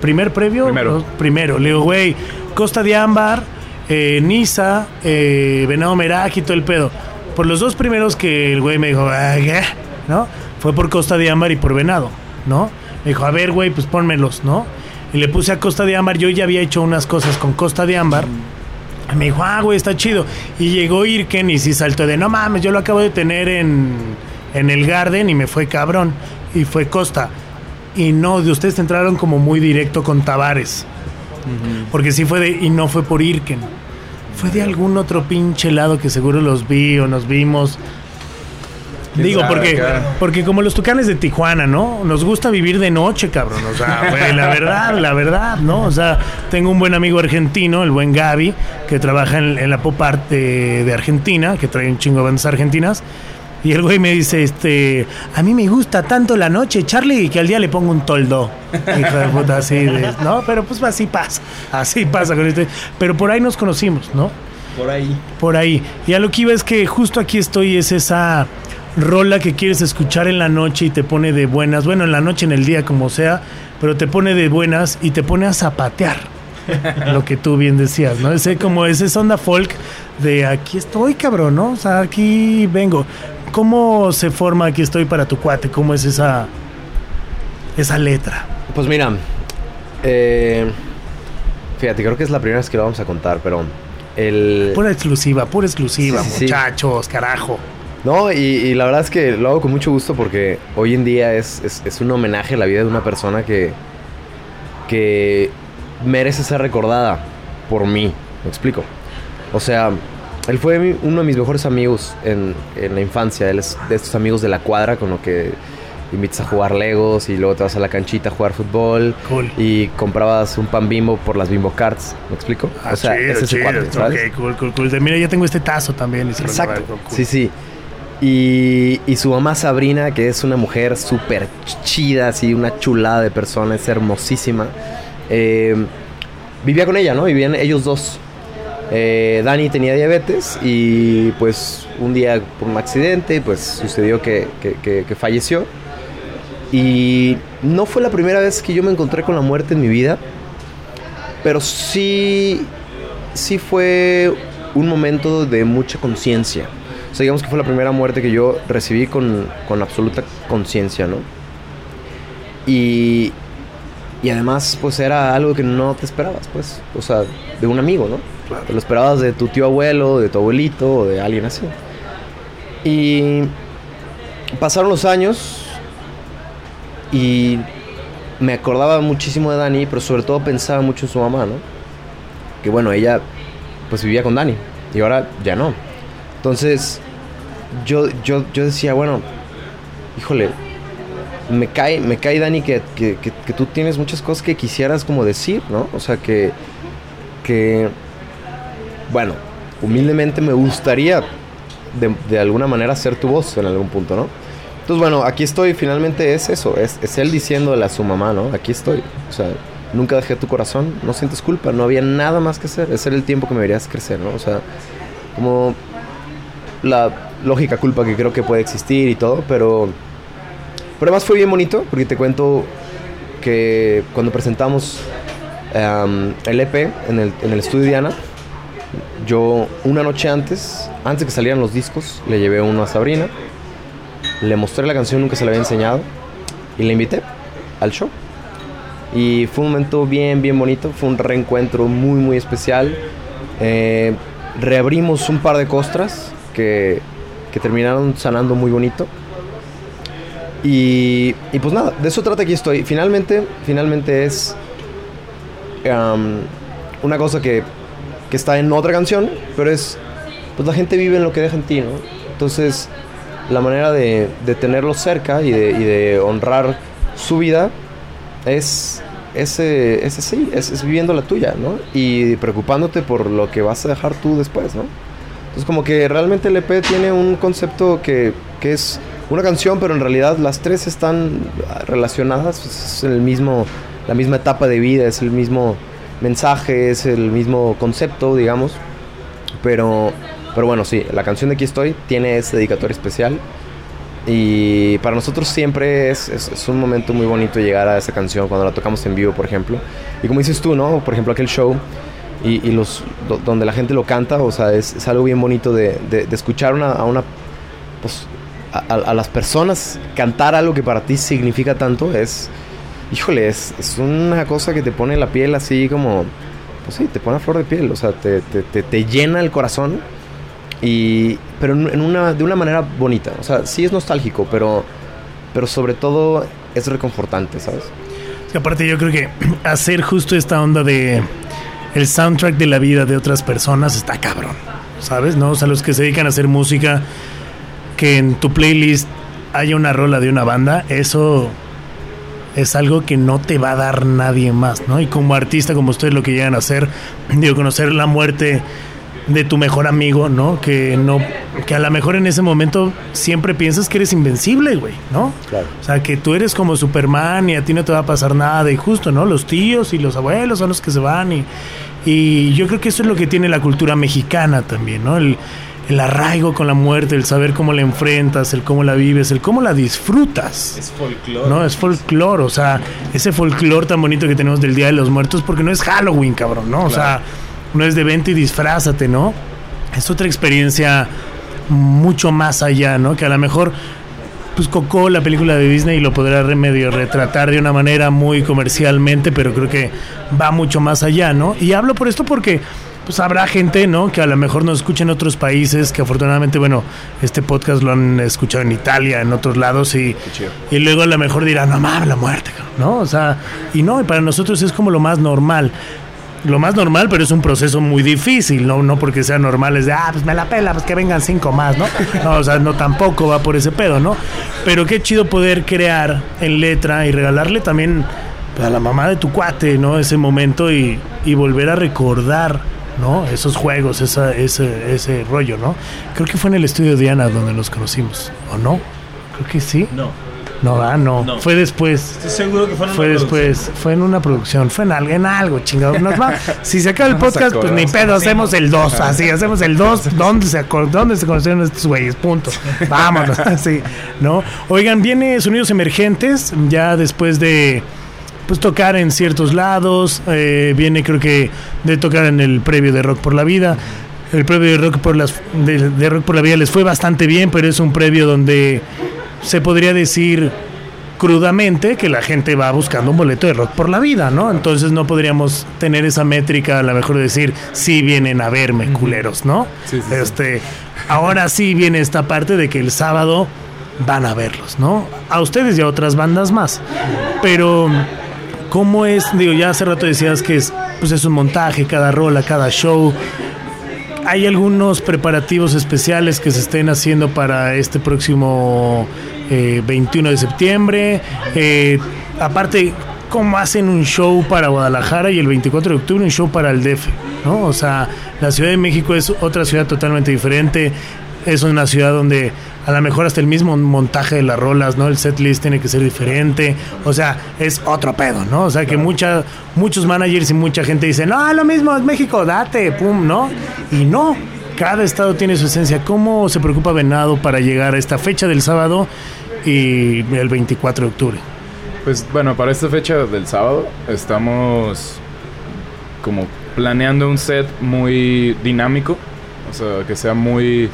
primer previo, Primero. No, primero, le digo, güey, Costa de Ámbar, eh, Niza, eh, Venado Meraki y todo el pedo. Por los dos primeros que el güey me dijo, "Ah, ¿qué?", ¿no? Fue por Costa de Ámbar y por Venado, ¿no? Me dijo, a ver, güey, pues pónmelos, ¿no? Y le puse a Costa de Ámbar, yo ya había hecho unas cosas con Costa de Ámbar. Y Me dijo, ah, güey, está chido. Y llegó Irken y sí saltó de, no mames, yo lo acabo de tener en, en el Garden y me fue cabrón. Y fue Costa. Y no, de ustedes entraron como muy directo con Tavares. Porque sí fue de, y no fue por Irken. Fue de algún otro pinche lado que seguro los vi o nos vimos. ¿Quién Digo, sabe, porque, porque como los tucanes de Tijuana, ¿no? Nos gusta vivir de noche, cabrón. O sea, güey, la verdad, la verdad, ¿no? O sea, tengo un buen amigo argentino, el buen Gaby, que trabaja en, en la pop art de, de Argentina, que trae un chingo de bandas argentinas. Y el güey me dice, este, a mí me gusta tanto la noche, Charlie, que al día le pongo un toldo. Hijo de puta, así de, ¿no? Pero pues así pasa, así pasa con este. Pero por ahí nos conocimos, ¿no? Por ahí. por ahí. Y a lo que iba es que justo aquí estoy, es esa rola que quieres escuchar en la noche y te pone de buenas, bueno, en la noche, en el día, como sea, pero te pone de buenas y te pone a zapatear. lo que tú bien decías, ¿no? Ese como esa onda folk de aquí estoy, cabrón, ¿no? O sea, aquí vengo. ¿Cómo se forma aquí estoy para tu cuate? ¿Cómo es esa esa letra? Pues mira, eh, fíjate, creo que es la primera vez que lo vamos a contar, pero el... Pura exclusiva, pura exclusiva, Sí, sí. muchachos, carajo. No, y, y la verdad es que lo hago con mucho gusto porque hoy en día es, es- es un homenaje a la vida de una persona que, que merece ser recordada por mí. ¿Me explico? O sea, él fue mi- uno de mis mejores amigos en, en la infancia. Él es de estos amigos de la cuadra con lo que invitas a jugar Legos y luego te vas a la canchita a jugar fútbol. Cool. Y comprabas un pan bimbo por las bimbo cards. ¿Me explico? Ah, o sea, chido, es ese chido. cuate, ¿sabes? Ok, cool, cool, cool. De, Mira, ya tengo este tazo también. y Exacto. cool. Sí, sí. Y, y su mamá Sabrina, que es una mujer súper chida, así, una chulada de persona, es hermosísima. eh, vivía con ella, ¿no? Vivían ellos dos. Eh, Dani tenía diabetes y pues un día por un accidente pues sucedió que, que- que- falleció. Y no fue la primera vez que yo me encontré con la muerte en mi vida, pero sí, sí fue un momento de mucha conciencia. O sea, digamos que fue la primera muerte que yo recibí con, con absoluta conciencia, ¿no? Y, y además, pues era algo que no te esperabas, pues. O sea, de un amigo, ¿no? Te lo esperabas de tu tío abuelo, de tu abuelito o de alguien así. Y pasaron los años y me acordaba muchísimo de Dani, pero sobre todo pensaba mucho en su mamá, ¿no? Que bueno, ella pues vivía con Dani y ahora ya no. Entonces, yo, yo, yo decía, bueno, híjole, me cae, me cae Dani que, que, que- tú tienes muchas cosas que quisieras como decir, ¿no? O sea, que, que, bueno, humildemente me gustaría de, de alguna manera ser tu voz en algún punto, ¿no? Entonces, bueno, aquí estoy, finalmente es eso, es, es él diciéndole a su mamá, ¿no? Aquí estoy, o sea, nunca dejé tu corazón, no sientes culpa, no había nada más que hacer, ese era el tiempo que me deberías crecer, ¿no? O sea, como la lógica culpa que creo que puede existir y todo, pero, pero además fue bien bonito, porque te cuento que cuando presentamos em, el EP en el, en el estudio Diana, yo una noche antes, antes de que salieran los discos, le llevé uno a Sabrina, le mostré la canción, nunca se la había enseñado, y la invité al show. Y fue un momento bien, bien bonito, fue un reencuentro muy, muy especial. Eh, reabrimos un par de costras que, que terminaron sanando muy bonito. Y, y pues nada, de eso trata aquí estoy. Finalmente, finalmente es am, una cosa que, que está en otra canción, pero es, pues la gente vive en lo que deja en ti, ¿no? Entonces, la manera de, de tenerlo cerca y de, y de honrar su vida es, es, eh, es así, es, es viviendo la tuya, ¿no? Y preocupándote por lo que vas a dejar tú después, ¿no? Entonces como que realmente el EP tiene un concepto que, que es una canción, pero en realidad las tres están relacionadas, es el mismo, la misma etapa de vida, es el mismo mensaje, es el mismo concepto, digamos. Pero, pero bueno, sí, la canción de Aquí estoy tiene ese dedicatorio especial. Y para nosotros siempre es, es- un momento muy bonito llegar a esa canción cuando la tocamos en vivo, por ejemplo. Y como dices tú, ¿no? Por ejemplo, aquel show y, y los, do- donde la gente lo canta, o sea, es, algo bien bonito de, de- de escuchar una, a una, pues, a, a- las personas cantar algo que para ti significa tanto. Es, híjole, es, es una cosa que te pone la piel así como, pues sí, te pone a flor de piel, o sea, te, te, te- te llena el corazón. Y, pero en una, de una manera bonita. O sea, sí es nostálgico, pero, pero sobre todo es reconfortante, ¿sabes? Es que aparte yo creo que hacer justo esta onda de el soundtrack de la vida de otras personas está cabrón, ¿sabes? ¿No? O sea, los que se dedican a hacer música, que en tu playlist haya una rola de una banda, eso es algo que no te va a dar nadie más, ¿no? Y como artista, como ustedes lo que llegan a hacer, digo, conocer la muerte de tu mejor amigo, ¿no? Que no, que a lo mejor en ese momento siempre piensas que eres invencible, güey, ¿no? Claro. O sea, que tú eres como Superman y a ti no te va a pasar nada. Y justo, ¿no? Los tíos y los abuelos son los que se van. Y, y yo creo que eso es lo que tiene la cultura mexicana también, ¿no? El, el arraigo con la muerte, el saber cómo la enfrentas, el cómo la vives, el cómo la disfrutas. Es folclore. No, es folclore, o sea, ese folclore tan bonito que tenemos del Día de los Muertos, porque no es Halloween, cabrón, ¿no? O sea, no es de vente y disfrázate, ¿no? Es otra experiencia mucho más allá, ¿no? Que a lo mejor, pues Coco, la película de Disney, lo podrá re- medio retratar de una manera muy comercialmente, pero creo que va mucho más allá, ¿no? Y hablo por esto porque pues habrá gente, ¿no? Que a lo mejor nos escucha en otros países, que afortunadamente, bueno, este podcast lo han escuchado en Italia, en otros lados, y, y luego a lo mejor dirán, no mames, la muerte, cabrón", ¿no? O sea, y no, y para nosotros es como lo más normal. Lo más normal, pero es un proceso muy difícil, ¿no? No porque sea normal, es de, ah, pues me la pela, pues que vengan cinco más, ¿no? No, o sea, no tampoco va por ese pedo, ¿no? Pero qué chido poder crear en letra y regalarle también pues, a la mamá de tu cuate, ¿no? Ese momento y, y volver a recordar, ¿no? Esos juegos, esa, ese, ese rollo, ¿no? Creo que fue en el estudio Diana donde los conocimos, ¿o no? Creo que sí. No. No, ah, no. No. Fue después. Estoy seguro que fue en una Fue producción. después, fue en una producción, fue en algo, en algo, chingado. Nos va- si se acaba el podcast, pues ni pedo, hacemos el 2, así, hacemos el 2. ¿Dónde se, ¿Dónde se conocieron estos güeyes? Punto. Vámonos, así, ¿no? Oigan, viene Sonidos Emergentes, ya después de pues tocar en ciertos lados, eh, viene creo que de tocar en el previo de Rock por la Vida. El previo de Rock por las de, de Rock por la Vida les fue bastante bien, pero es un previo donde se podría decir crudamente que la gente va buscando un boleto de rock por la vida, ¿no? Entonces no podríamos tener esa métrica, a lo mejor decir, sí vienen a verme, culeros, ¿no? Sí, sí, sí. este, ahora sí viene esta parte de que el sábado van a verlos, ¿no? A ustedes y a otras bandas más. Pero, ¿cómo es? Digo, ya hace rato decías que es, pues es un montaje, cada rola, cada show. ¿Hay algunos preparativos especiales que se estén haciendo para este próximo eh, 21 de septiembre? Eh, aparte, ¿cómo hacen un show para Guadalajara y el 24 de octubre un show para el DF? ¿no? O sea, la Ciudad de México es otra ciudad totalmente diferente. Es una ciudad donde a lo mejor hasta el mismo montaje de las rolas, ¿no? El set list tiene que ser diferente. O sea, es otro pedo, ¿no? O sea, que mucha, muchos managers y mucha gente dicen, no, lo mismo es México, date, pum, ¿no? Y no, cada estado tiene su esencia. ¿Cómo se preocupa Venado para llegar a esta fecha del sábado y el 24 de octubre? Pues bueno, para esta fecha del sábado estamos como planeando un set muy dinámico, o sea, que sea muy...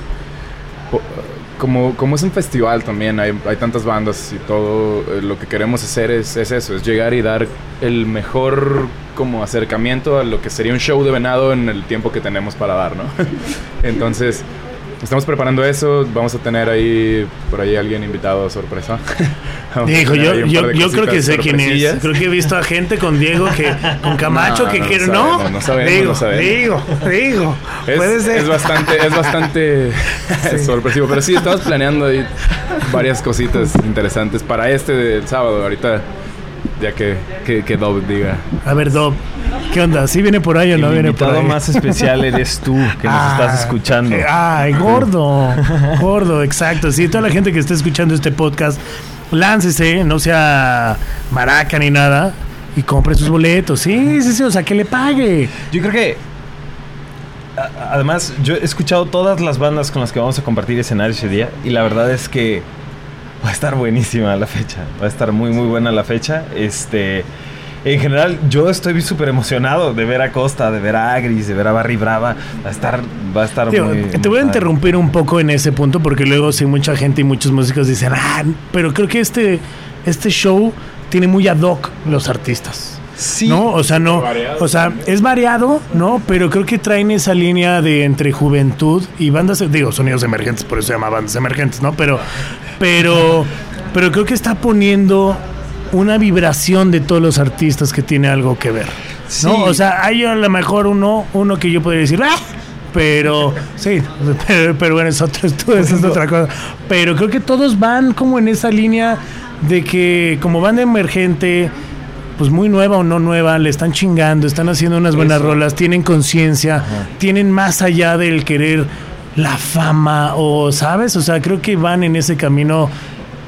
Como, como es un festival también, hay, hay tantas bandas y todo, eh, lo que queremos hacer es, es eso, es llegar y dar el mejor como acercamiento a lo que sería un show de venado en el tiempo que tenemos para dar, ¿no? Entonces, estamos preparando eso, vamos a tener ahí por ahí alguien invitado sorpresa. Dijo, yo, yo, yo creo que sé quién es. Creo que he visto a gente con Diego que con Camacho No, que no quiere, sabemos, ¿no? no sabemos, digo, no sabemos. digo, digo. Puede ser. es bastante, es bastante sorpresivo. Pero sí, estamos planeando ahí varias cositas interesantes para este del sábado. Ahorita, ya que, que, que Dob diga. A ver, Dob, ¿qué onda? ¿Sí viene por ahí o no el viene por ahí? más especial eres tú, que nos Ah, estás escuchando. eh, Ay, gordo, gordo, exacto. Sí, toda la gente que está escuchando este podcast, láncese, no sea maraca ni nada, y compre sus boletos. Sí, sí, sí, o sea, que le pague. Yo creo que. Además, yo he escuchado todas las bandas con las que vamos a compartir escenario ese día. Y la verdad es que va a estar buenísima la fecha. Va a estar muy, muy buena la fecha. Este. En general, yo estoy súper emocionado de ver a Costa, de ver a Agris, de ver a Barry Brava. Va a estar, va a estar Tío, muy. te muy voy a interrumpir un poco en ese punto porque luego sí mucha gente y muchos músicos dicen, ah, pero creo que este, este show tiene muy ad hoc los artistas. Sí. ¿No? O sea, no. O sea, es variado, ¿no? Pero creo que traen esa línea de entre juventud y bandas, digo, sonidos emergentes, por eso se llama bandas emergentes, ¿no? Pero, pero, pero creo que está poniendo una vibración de todos los artistas que tiene algo que ver. Sí. ¿No? O sea, hay a lo mejor uno, uno que yo podría decir, ¡ah! Pero, sí, pero, pero bueno, es, otro, esto- eso es otra cosa. Pero creo que todos van como en esa línea de que como banda emergente, pues muy nueva o no nueva, le están chingando, están haciendo unas buenas rolas, tienen conciencia, tienen más allá del querer la fama o, ¿sabes? O sea, creo que van en ese camino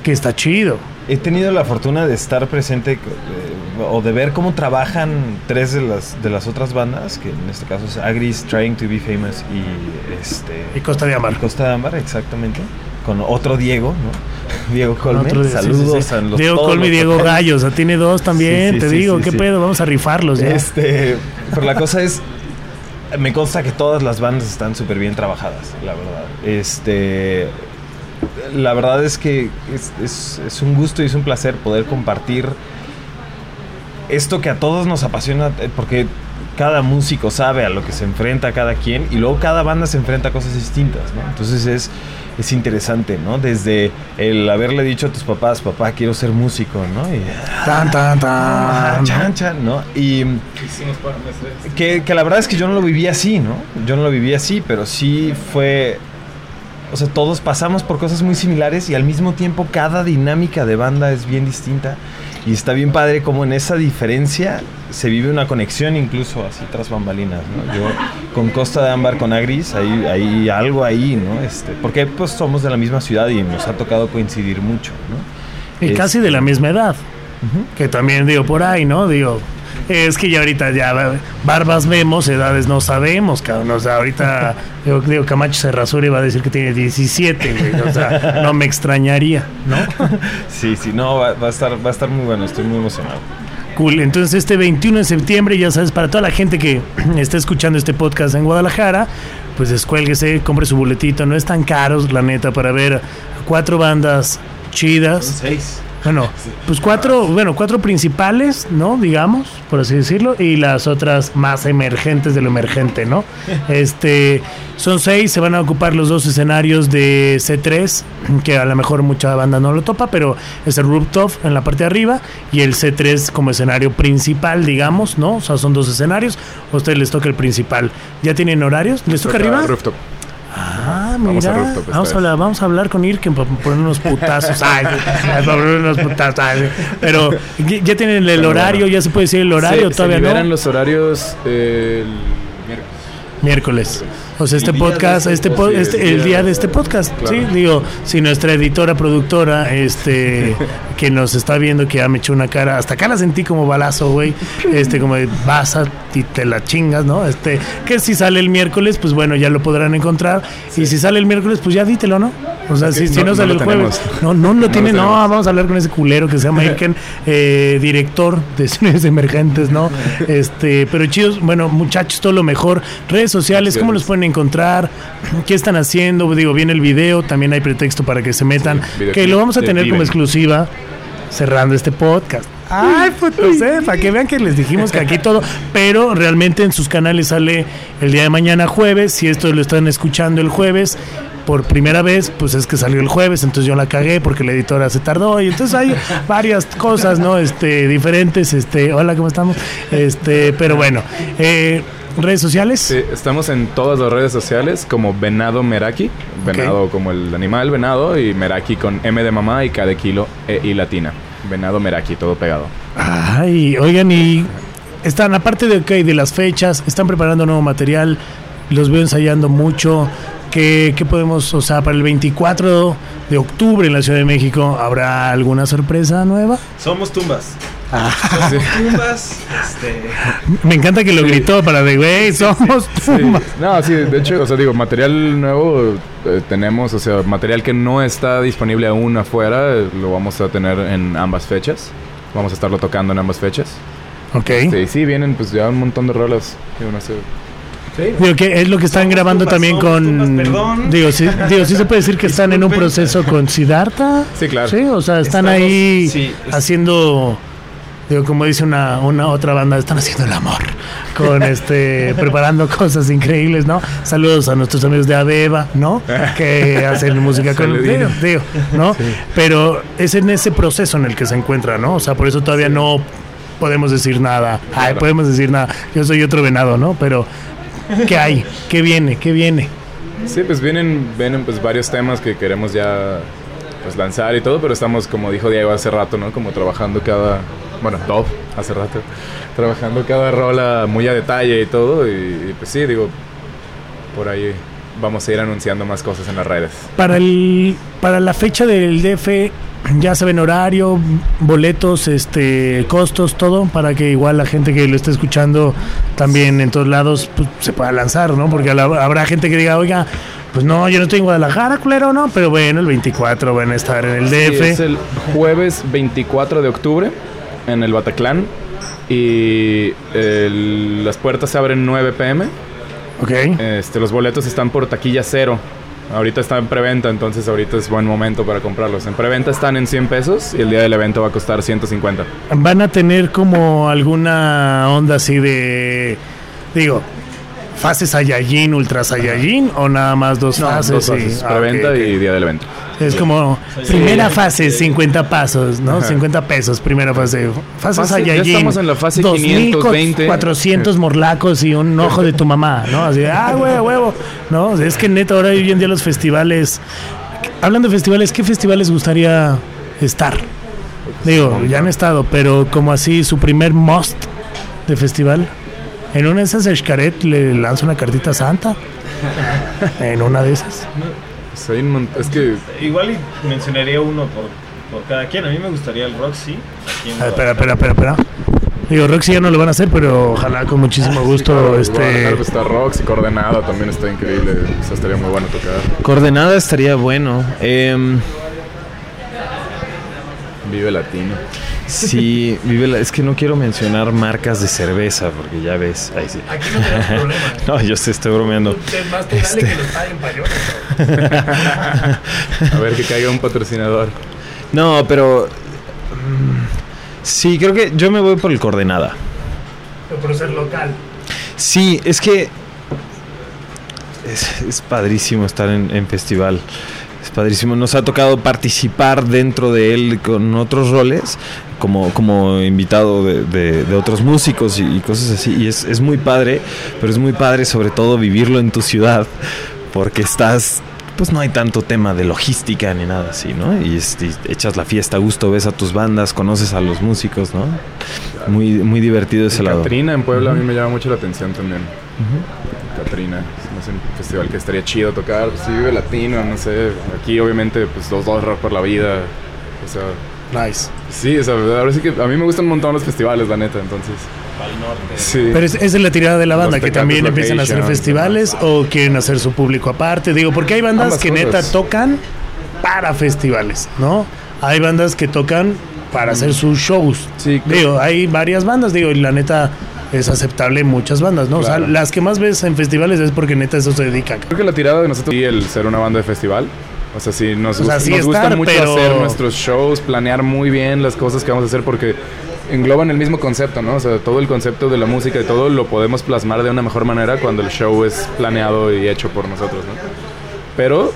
que está chido. He tenido la fortuna de estar presente eh, o de ver cómo trabajan tres de las, de las otras bandas, que en este caso es Agris, Trying to Be Famous y este Y Costa de y Costa de Ámbar, exactamente. Con otro Diego, ¿no? Diego Colme. Otro sí, Saludos sí, sí. a los Diego Colme y Diego. Gallo, o sea, tiene dos también, te digo, ¿qué pedo? Vamos a rifarlos ya. Este, pero la cosa es, me consta que todas las bandas están súper bien trabajadas, la verdad. Este, la verdad es que es, es- un gusto y es un placer poder compartir esto que a todos nos apasiona, eh, porque cada músico sabe a lo que se enfrenta cada quien y luego cada banda se enfrenta a cosas distintas. Entonces es, es interesante, ¿no? Desde el haberle dicho a tus papás, papá, quiero ser músico, ¿no? Y, Tan, tan, Ah, tan. chan, chan, ¿no? Y que, que la verdad es que yo no lo viví así, ¿no? Yo no lo viví así, pero sí fue... O sea, todos pasamos por cosas muy similares y al mismo tiempo cada dinámica de banda es bien distinta. Y está bien padre como en esa diferencia se vive una conexión incluso así tras bambalinas, ¿no? Yo con Costa de Ámbar, con Agris, hay, hay algo ahí, ¿no? Este, porque pues somos de la misma ciudad y nos ha tocado coincidir mucho, ¿no? Y casi de la misma edad. Que también digo por ahí, ¿no? Digo, es que ya ahorita ya barbas vemos, edades no sabemos, cabrón. O sea, ahorita digo, digo, Camacho se rasura y va a decir que tiene 17, güey. O sea, no me extrañaría, ¿no? Sí, sí, no, va, va a estar, va a estar muy bueno, estoy muy emocionado. Cool. Entonces, este 21 de septiembre, ya sabes, para toda la gente que está escuchando este podcast en Guadalajara, pues descuélguese, compre su boletito. No es tan caros, la neta, para ver cuatro bandas chidas. Seis. Bueno, pues cuatro, bueno, cuatro principales, ¿no? Digamos, por así decirlo, y las otras más emergentes de lo emergente, ¿no? Este, son seis, se van a ocupar los dos escenarios de C3, que a lo mejor mucha banda no lo topa, pero es el rooftop en la parte de arriba y el C3 como escenario principal, digamos, ¿no? O sea, son dos escenarios, a ustedes les toca el principal. ¿Ya tienen horarios? ¿Les toca arriba? Rooftop. Ah, mira. Vamos Vamos a a, rooftop esta vez. hablar, vamos a hablar con Irken para poner unos putazos. Ay, para poner unos putazos. ay. Pero ¿ya- tienen el horario, ya se puede decir el horario, se, todavía se liberan no. los horarios el miércoles. Miércoles. O sea, este podcast, este po- este- el día de este podcast, Claro. sí, digo, si nuestra editora productora, este, que nos está viendo, que ya me echó una cara, hasta acá la sentí como balazo, güey, este, como de vas a y te la chingas, ¿no? Este, que si sale el miércoles, pues bueno, ya lo podrán encontrar, y si sale el miércoles, pues ya dítelo, ¿no? O sea, si, si no, sale no el jueves, tenemos. no, no lo No tiene, no, vamos a hablar con ese culero que se llama Irken, eh, director de cines emergentes, ¿no? Este, pero chidos, bueno, muchachos, todo lo mejor. Redes sociales, ¿cómo los pueden encontrar? ¿Qué están haciendo? Digo, viene el video, también hay pretexto para que se metan, Sí, que lo vamos a tener como exclusiva cerrando este podcast. Ay, putos, eh, para que vean que les dijimos que aquí todo, pero realmente en sus canales sale el día de mañana jueves, si esto lo están escuchando el jueves por primera vez, pues es que salió el jueves, entonces yo la cagué porque la editora se tardó y entonces hay varias cosas, ¿no? Este, diferentes, este, hola, ¿cómo estamos? Este, pero bueno, eh, redes sociales. Sí, estamos en todas las redes sociales como Venado Meraki. Venado como el animal, venado. Y Meraki con M de mamá y K de kilo E y latina. Venado Meraki, todo pegado. Ay, oigan, y están, aparte de, ok, de las fechas, están preparando nuevo material, los veo ensayando mucho. ¿Qué, qué podemos, o sea, para el 24 de octubre en la Ciudad de México, ¿habrá alguna sorpresa nueva? Somos tumbas. Ah. Somos tumbas. Este, Me encanta que lo gritó para de, güey, somos tumbas. No, sí, de hecho, o sea, digo, material nuevo eh, tenemos, o sea, material que no está disponible aún afuera, eh, lo vamos a tener en ambas fechas. Vamos a estarlo tocando en ambas fechas. Ok. Sí, sí, vienen pues ya un montón de rolas. Digo, no sé. Digo, que es lo que están Somos grabando tumbas, también con. tumbas, perdón. Digo, sí, digo, sí se puede decir que están en un proceso con Siddhartha. Sí, claro. Sí, o sea, están Estamos- ahí sí, es- haciendo. Digo, como dice una, una otra banda, están haciendo el amor. Con este. preparando cosas increíbles, ¿no? Saludos a nuestros amigos de Adeva, ¿no? Que hacen música con. Digo, digo, ¿no? Pero es en ese proceso en el que se encuentra, ¿no? O sea, por eso todavía no podemos decir nada. Ay, Claro. podemos decir nada. Yo soy otro venado, ¿no? Pero. ¿Qué hay? ¿Qué viene? ¿Qué viene? Sí, pues vienen, vienen pues varios temas que queremos ya pues lanzar y todo, pero estamos, como dijo Diego hace rato, ¿no? Como trabajando cada, bueno, Dove hace rato, trabajando cada rola muy a detalle y todo, y, y, pues sí, digo, por ahí vamos a ir anunciando más cosas en las redes. Para el para la fecha del DF ya saben horario, boletos, este, costos, todo para que igual la gente que lo esté escuchando también en todos lados pues, se pueda lanzar, ¿no? Porque la- habrá gente que diga, "Oiga, pues no, yo no estoy en Guadalajara, culero, no", pero bueno, el 24 van a estar en el Sí, DF. es el jueves 24 de octubre en el Bataclan y el- las puertas se abren 9 pm. Ok. Este, los boletos están por taquilla cero. Ahorita está en preventa, entonces ahorita es buen momento para comprarlos. En preventa están en 100 pesos y el día del evento va a costar 150. van a tener como alguna onda así de digo fases Saiyajin, Ultra Saiyajin o nada más dos fases, Dos Sí. fases, Ah, preventa y día del evento. es como primera fase 50 pasos, ¿no? 50 pesos primera fase. Fase Fase- ya Saiyajin. estamos en la fase 2000, 520. 400 morlacos y un ojo de tu mamá, ¿no? Así, ah, huevo, huevo. No, es que neta ahora hoy en día los festivales hablando de festivales, ¿qué festivales gustaría estar? Digo, ya han estado, pero como así su primer must de festival. En una de esas, Xcaret le lanza una cartita santa. En una de esas. Pues es que igual mencionaría uno por, por cada quien. A mí me gustaría el Roxy. aquí en A ver, espera, espera, espera, espera. Digo, Roxy ya no lo van a hacer, pero ojalá con muchísimo gusto. Guadalajara, este está Rox y Coordenada también está increíble. O sea, estaría muy bueno tocar. Coordenada estaría bueno. Em, Vive Latino. Sí, vive la- es que no quiero mencionar marcas de cerveza porque ya ves. Ahí sí. Aquí no tenemos problema. No, yo sé, estoy bromeando. Más te vale que los paguen payones. A ver que caiga un patrocinador. No, pero Sí, creo que yo me voy por el coordenada. Por ser local. Sí, es que es, es padrísimo estar en, en festival. Padrísimo. Nos ha tocado participar dentro de él con otros roles, como, como invitado de, de- de otros músicos y, y cosas así. Y es, es muy padre, pero es muy padre sobre todo vivirlo en tu ciudad, porque estás... Pues no hay tanto tema de logística ni nada así, ¿no? Y, y echas la fiesta a gusto, ves a tus bandas, conoces a los músicos, ¿no? Muy, muy divertido ese lado. Catrina en Puebla a mí me llama mucho la atención también. Catrina, es un festival que estaría chido tocar, pues, sí, vive latino, no sé. Aquí obviamente pues los dos rock por la vida. O sea, Nice. sí, o sea, ahora sí que a mí me gustan un montón los festivales, la neta, entonces. Sí. Pero es- esa es la tirada de la banda, que también empiezan a hacer festivales o quieren hacer su público aparte. Digo, porque hay bandas Ambas que cosas. neta tocan para festivales, ¿no? Hay bandas que tocan para hacer sus shows. Sí, creo- Digo, hay varias bandas, digo, y la neta es aceptable en muchas bandas, ¿no? O sea, las que más ves en festivales es porque neta eso se dedica. Creo que la tirada de nosotros y el ser una banda de festival. O sea, sí, nos, O sea, gusta, sí nos gusta mucho pero- hacer nuestros shows, planear muy bien las cosas que vamos a hacer porque engloban el mismo concepto, ¿no? O sea, todo el concepto de la música y todo lo podemos plasmar de una mejor manera cuando el show es planeado y hecho por nosotros, ¿no? Pero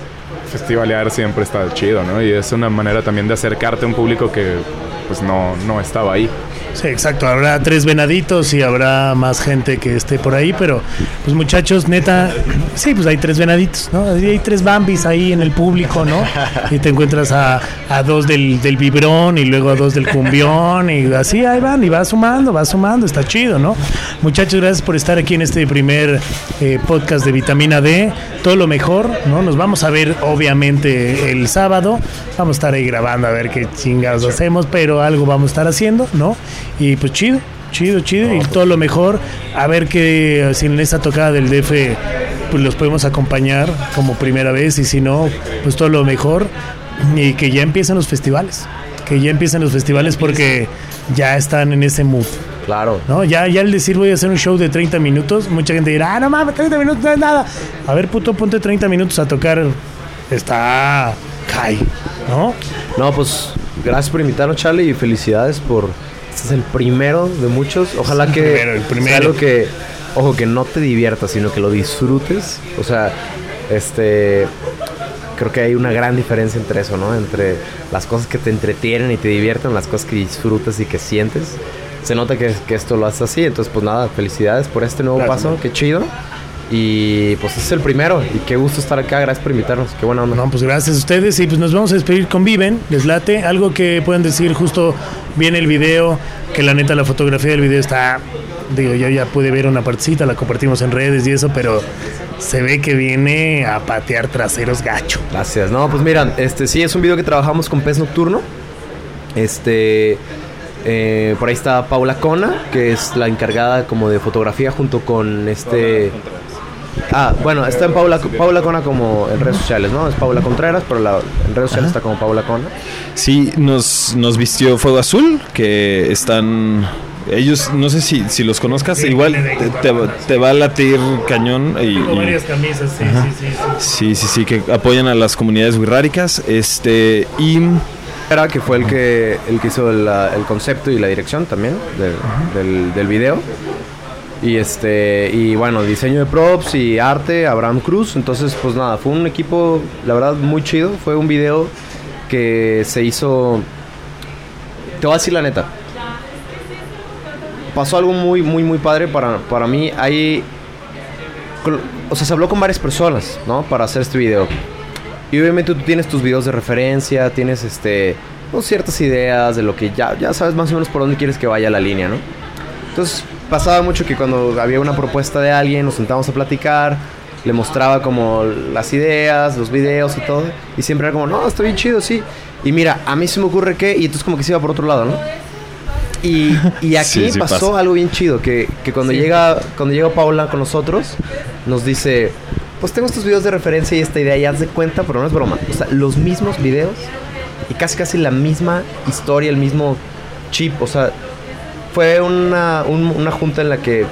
festivalear siempre está chido, ¿no? Y es una manera también de acercarte a un público que pues no, no estaba ahí. Sí, exacto. Habrá tres venaditos y habrá más gente que esté por ahí, pero pues muchachos, neta, sí, pues hay tres venaditos, ¿no? Hay tres bambis ahí en el público, ¿no? Y te encuentras a, a dos del, del vibrón y luego a dos del cumbión y así ahí van y va sumando, va sumando, está chido, ¿no? Muchachos, gracias por estar aquí en este primer eh, podcast de Vitamina D. Todo lo mejor, ¿no? Nos vamos a ver obviamente el sábado. Vamos a estar ahí grabando a ver qué chingados hacemos, pero algo vamos a estar haciendo, ¿no? Y pues chido, chido, chido. y todo lo mejor. A ver que si en esta tocada del DF pues los podemos acompañar como primera vez y si no, pues todo lo mejor. Y que ya empiecen los festivales. Que ya empiecen los festivales porque ya están en ese mood. Claro. ¿no? Ya, ya al decir voy a hacer un show de 30 minutos, mucha gente dirá, ah, no mames, 30 minutos no es nada. A ver, puto, ponte 30 minutos a tocar. Está. Kai, ¿no? No, pues gracias por invitarnos, Charlie, y felicidades por. Este es el primero de muchos. Ojalá El que primero, el primero. sea algo que, ojo, que no te diviertas, sino que lo disfrutes. O sea, este. Creo que hay una gran diferencia entre eso, ¿no? Entre las cosas que te entretienen y te divierten, las cosas que disfrutas y que sientes. Se nota que, que esto lo haces así, entonces pues nada, felicidades por este nuevo paso, qué chido. Y pues es el primero, y qué gusto estar acá, gracias por invitarnos, qué buena onda. No, pues gracias a ustedes y pues nos vamos a despedir con Viven, les late, algo que pueden decir justo viene el video, que la neta la fotografía del video está, digo, yo ya pude ver una partecita, la compartimos en redes y eso, pero se ve que viene a patear traseros gacho. Gracias. No, pues mira, este sí es un video que trabajamos con Pez Nocturno. Este eh, por ahí está Paula Cona, que es la encargada como de fotografía junto con este Ah, bueno, está en Paula, Paula Cona como en redes sociales, ¿no? Es Paula Contreras, pero la, en redes sociales está como Paula Cona. Sí, nos, nos vistió Fuego Azul, que están... Ellos, no sé si, si los conozcas, Sí, igual te, te va- te va a latir cañón. Y, Tengo y- varias camisas, sí, sí, sí, sí. sí, sí, sí, que apoyan a las comunidades wixárikas. Este, y Era que fue el que, el que hizo el concepto y la dirección también del, del, del video. Y este, y bueno, diseño de props y arte, Abraham Cruz. Entonces, pues nada, fue un equipo, la verdad, muy chido. Fue un video que se hizo. Te voy a decir la neta. Pasó algo muy, muy, muy padre para, para mí. Col- O sea, se habló con varias personas, ¿no? Para hacer este video. Y obviamente tú tienes tus videos de referencia, tienes este. pues, ciertas ideas de lo que ya, ya sabes más o menos por dónde quieres que vaya la línea, ¿no? Entonces pasaba mucho que cuando había una propuesta de alguien nos sentábamos a platicar, le mostraba como las ideas, los videos y todo, y siempre era como, no, está bien chido, sí. Y mira, a mí se me ocurre que, y entonces como que se iba por otro lado, ¿no? Y, y aquí Sí, sí pasó pasa. algo bien chido, que, que cuando, llega, cuando llega Paula con nosotros, nos dice, pues tengo estos videos de referencia y esta idea, y haz de cuenta, pero no es broma. O sea, los mismos videos y casi casi la misma historia, el mismo chip, o sea, fue una, un- una junta en la que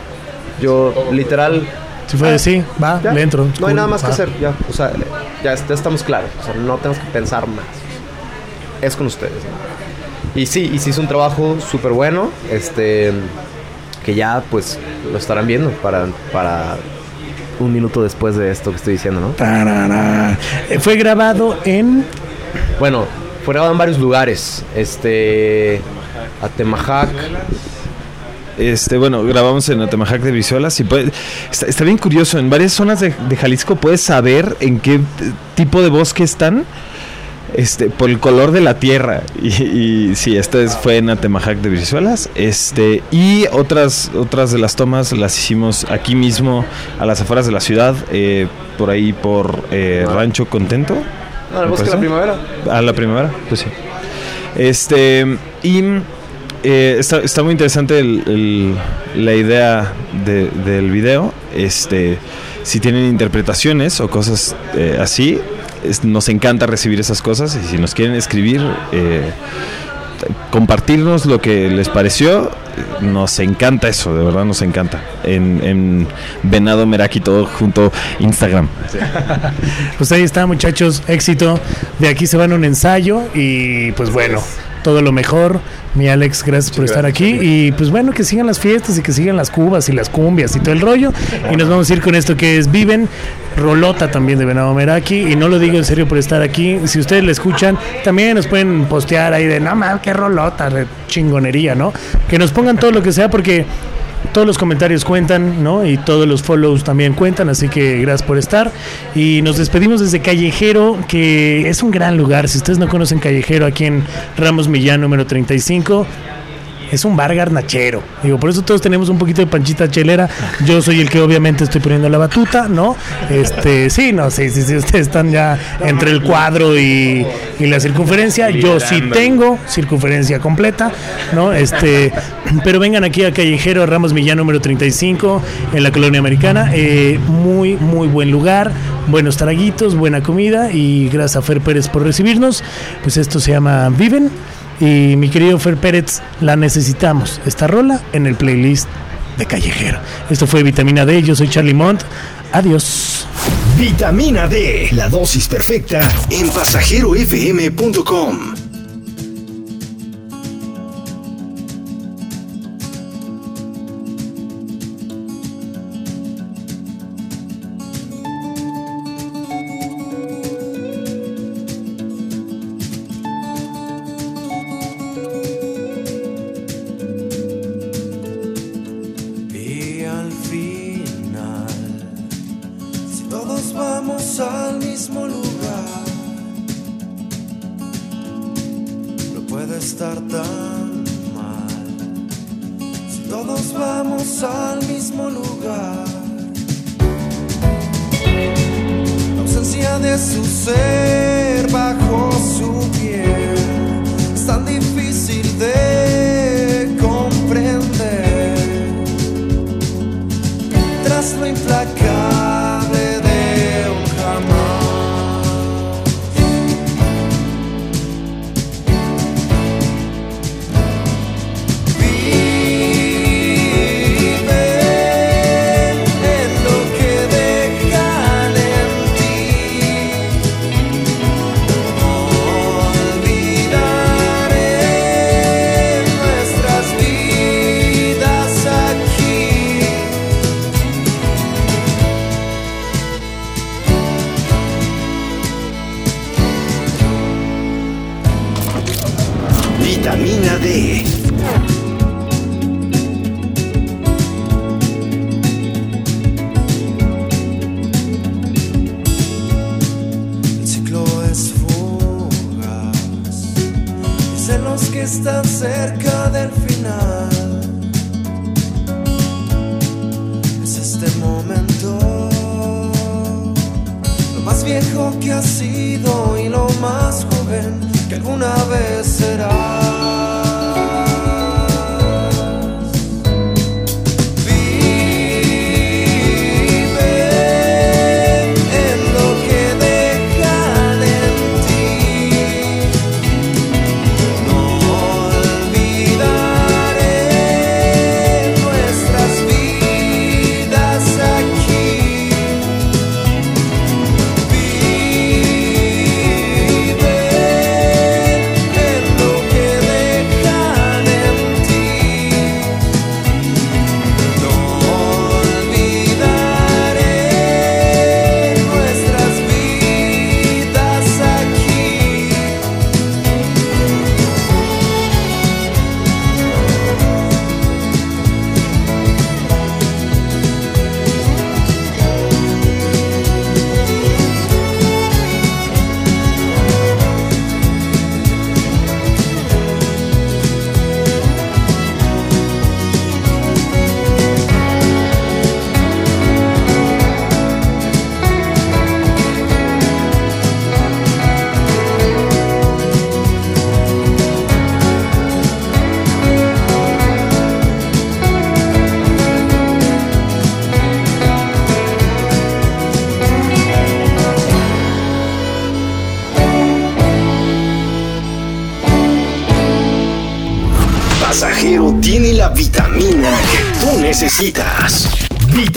yo literal... Si fue de sí, va, ya, le entro. No hay nada más que hacer, ya, o sea, ya, ya estamos claros, o sea, no tenemos que pensar más. Es con ustedes, ¿no? Y sí, y sí hizo un trabajo súper bueno, este, que ya pues lo estarán viendo para, para un minuto después de esto que estoy diciendo, ¿no? Tarara. Eh, Fue grabado en. Bueno, fue grabado en varios lugares, este, Atemajac, Este, bueno, grabamos en Atemajac de Brizuelas y puede- está, está bien curioso. En varias zonas de, de Jalisco puedes saber en qué tipo de bosque están. Este, por el color de la tierra. Y, y sí, esta es- fue en Atemajac de Brizuelas. Este, y otras, otras de las tomas las hicimos aquí mismo, a las afueras de la ciudad, eh, por ahí por eh, Rancho Contento. No, el me bosque de la primavera. A la primavera, pues sí. Este, y eh, está, está muy interesante el- la idea de- del video. Este, si tienen interpretaciones o cosas eh, así, nos encanta recibir esas cosas. Y si nos quieren escribir, eh, compartirnos lo que les pareció, nos encanta eso, de verdad nos encanta. En, en Venado Meraki, todo junto Instagram. Pues ahí está, muchachos. Éxito. De aquí se van a un ensayo. Y pues bueno, todo lo mejor. Mi Alex, gracias por estar aquí. Y pues bueno, que sigan las fiestas y que sigan las cubas y las cumbias y todo el rollo. Y nos vamos a ir con esto que es Viven. Rolota también de Venado Meraki. Y no lo digo en serio por estar aquí. Si ustedes la escuchan, también nos pueden postear ahí de, no mames, qué rolota, re chingonería, ¿no? Que nos pongan todo lo que sea porque todos los comentarios cuentan, ¿no? Y todos los follows también cuentan, así que gracias por estar. Y nos despedimos desde Callejero, que es un gran lugar. Si ustedes no conocen Callejero, aquí en Ramos Millán número 35. Es un bar garnachero. Digo, por eso todos tenemos un poquito de panchita chelera. Yo soy el que obviamente estoy poniendo la batuta, ¿no? Este, sí, no, sí, sí, sí, ustedes están ya entre el cuadro y, y la circunferencia. Yo sí tengo circunferencia completa, ¿no? Este, pero vengan aquí a Callejero Ramos Millán número 35 en la colonia americana. Eh, muy, muy buen lugar, buenos traguitos, buena comida y gracias a Fer Pérez por recibirnos. Pues esto se llama Viven y mi querido Fer Pérez, la necesitamos, esta rola en el playlist de Callejero. Esto fue Vitamina D, yo soy Charlie Mont. Adiós. Vitamina D, la dosis perfecta en pasajerofm.com.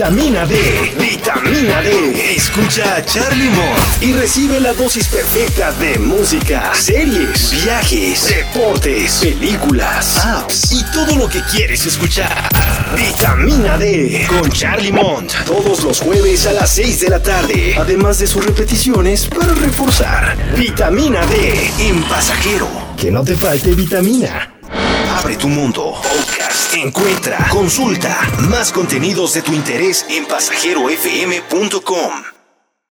Vitamina D, vitamina D. Escucha a Charlie Mott y recibe la dosis perfecta de música, series, viajes, deportes, películas, apps y todo lo que quieres escuchar. Vitamina D con Charlie Mont todos los jueves a las 6 de la tarde, además de sus repeticiones para reforzar. Vitamina D en pasajero. Que no te falte vitamina. Abre tu mundo. Encuentra, consulta más contenidos de tu interés en pasajerofm.com.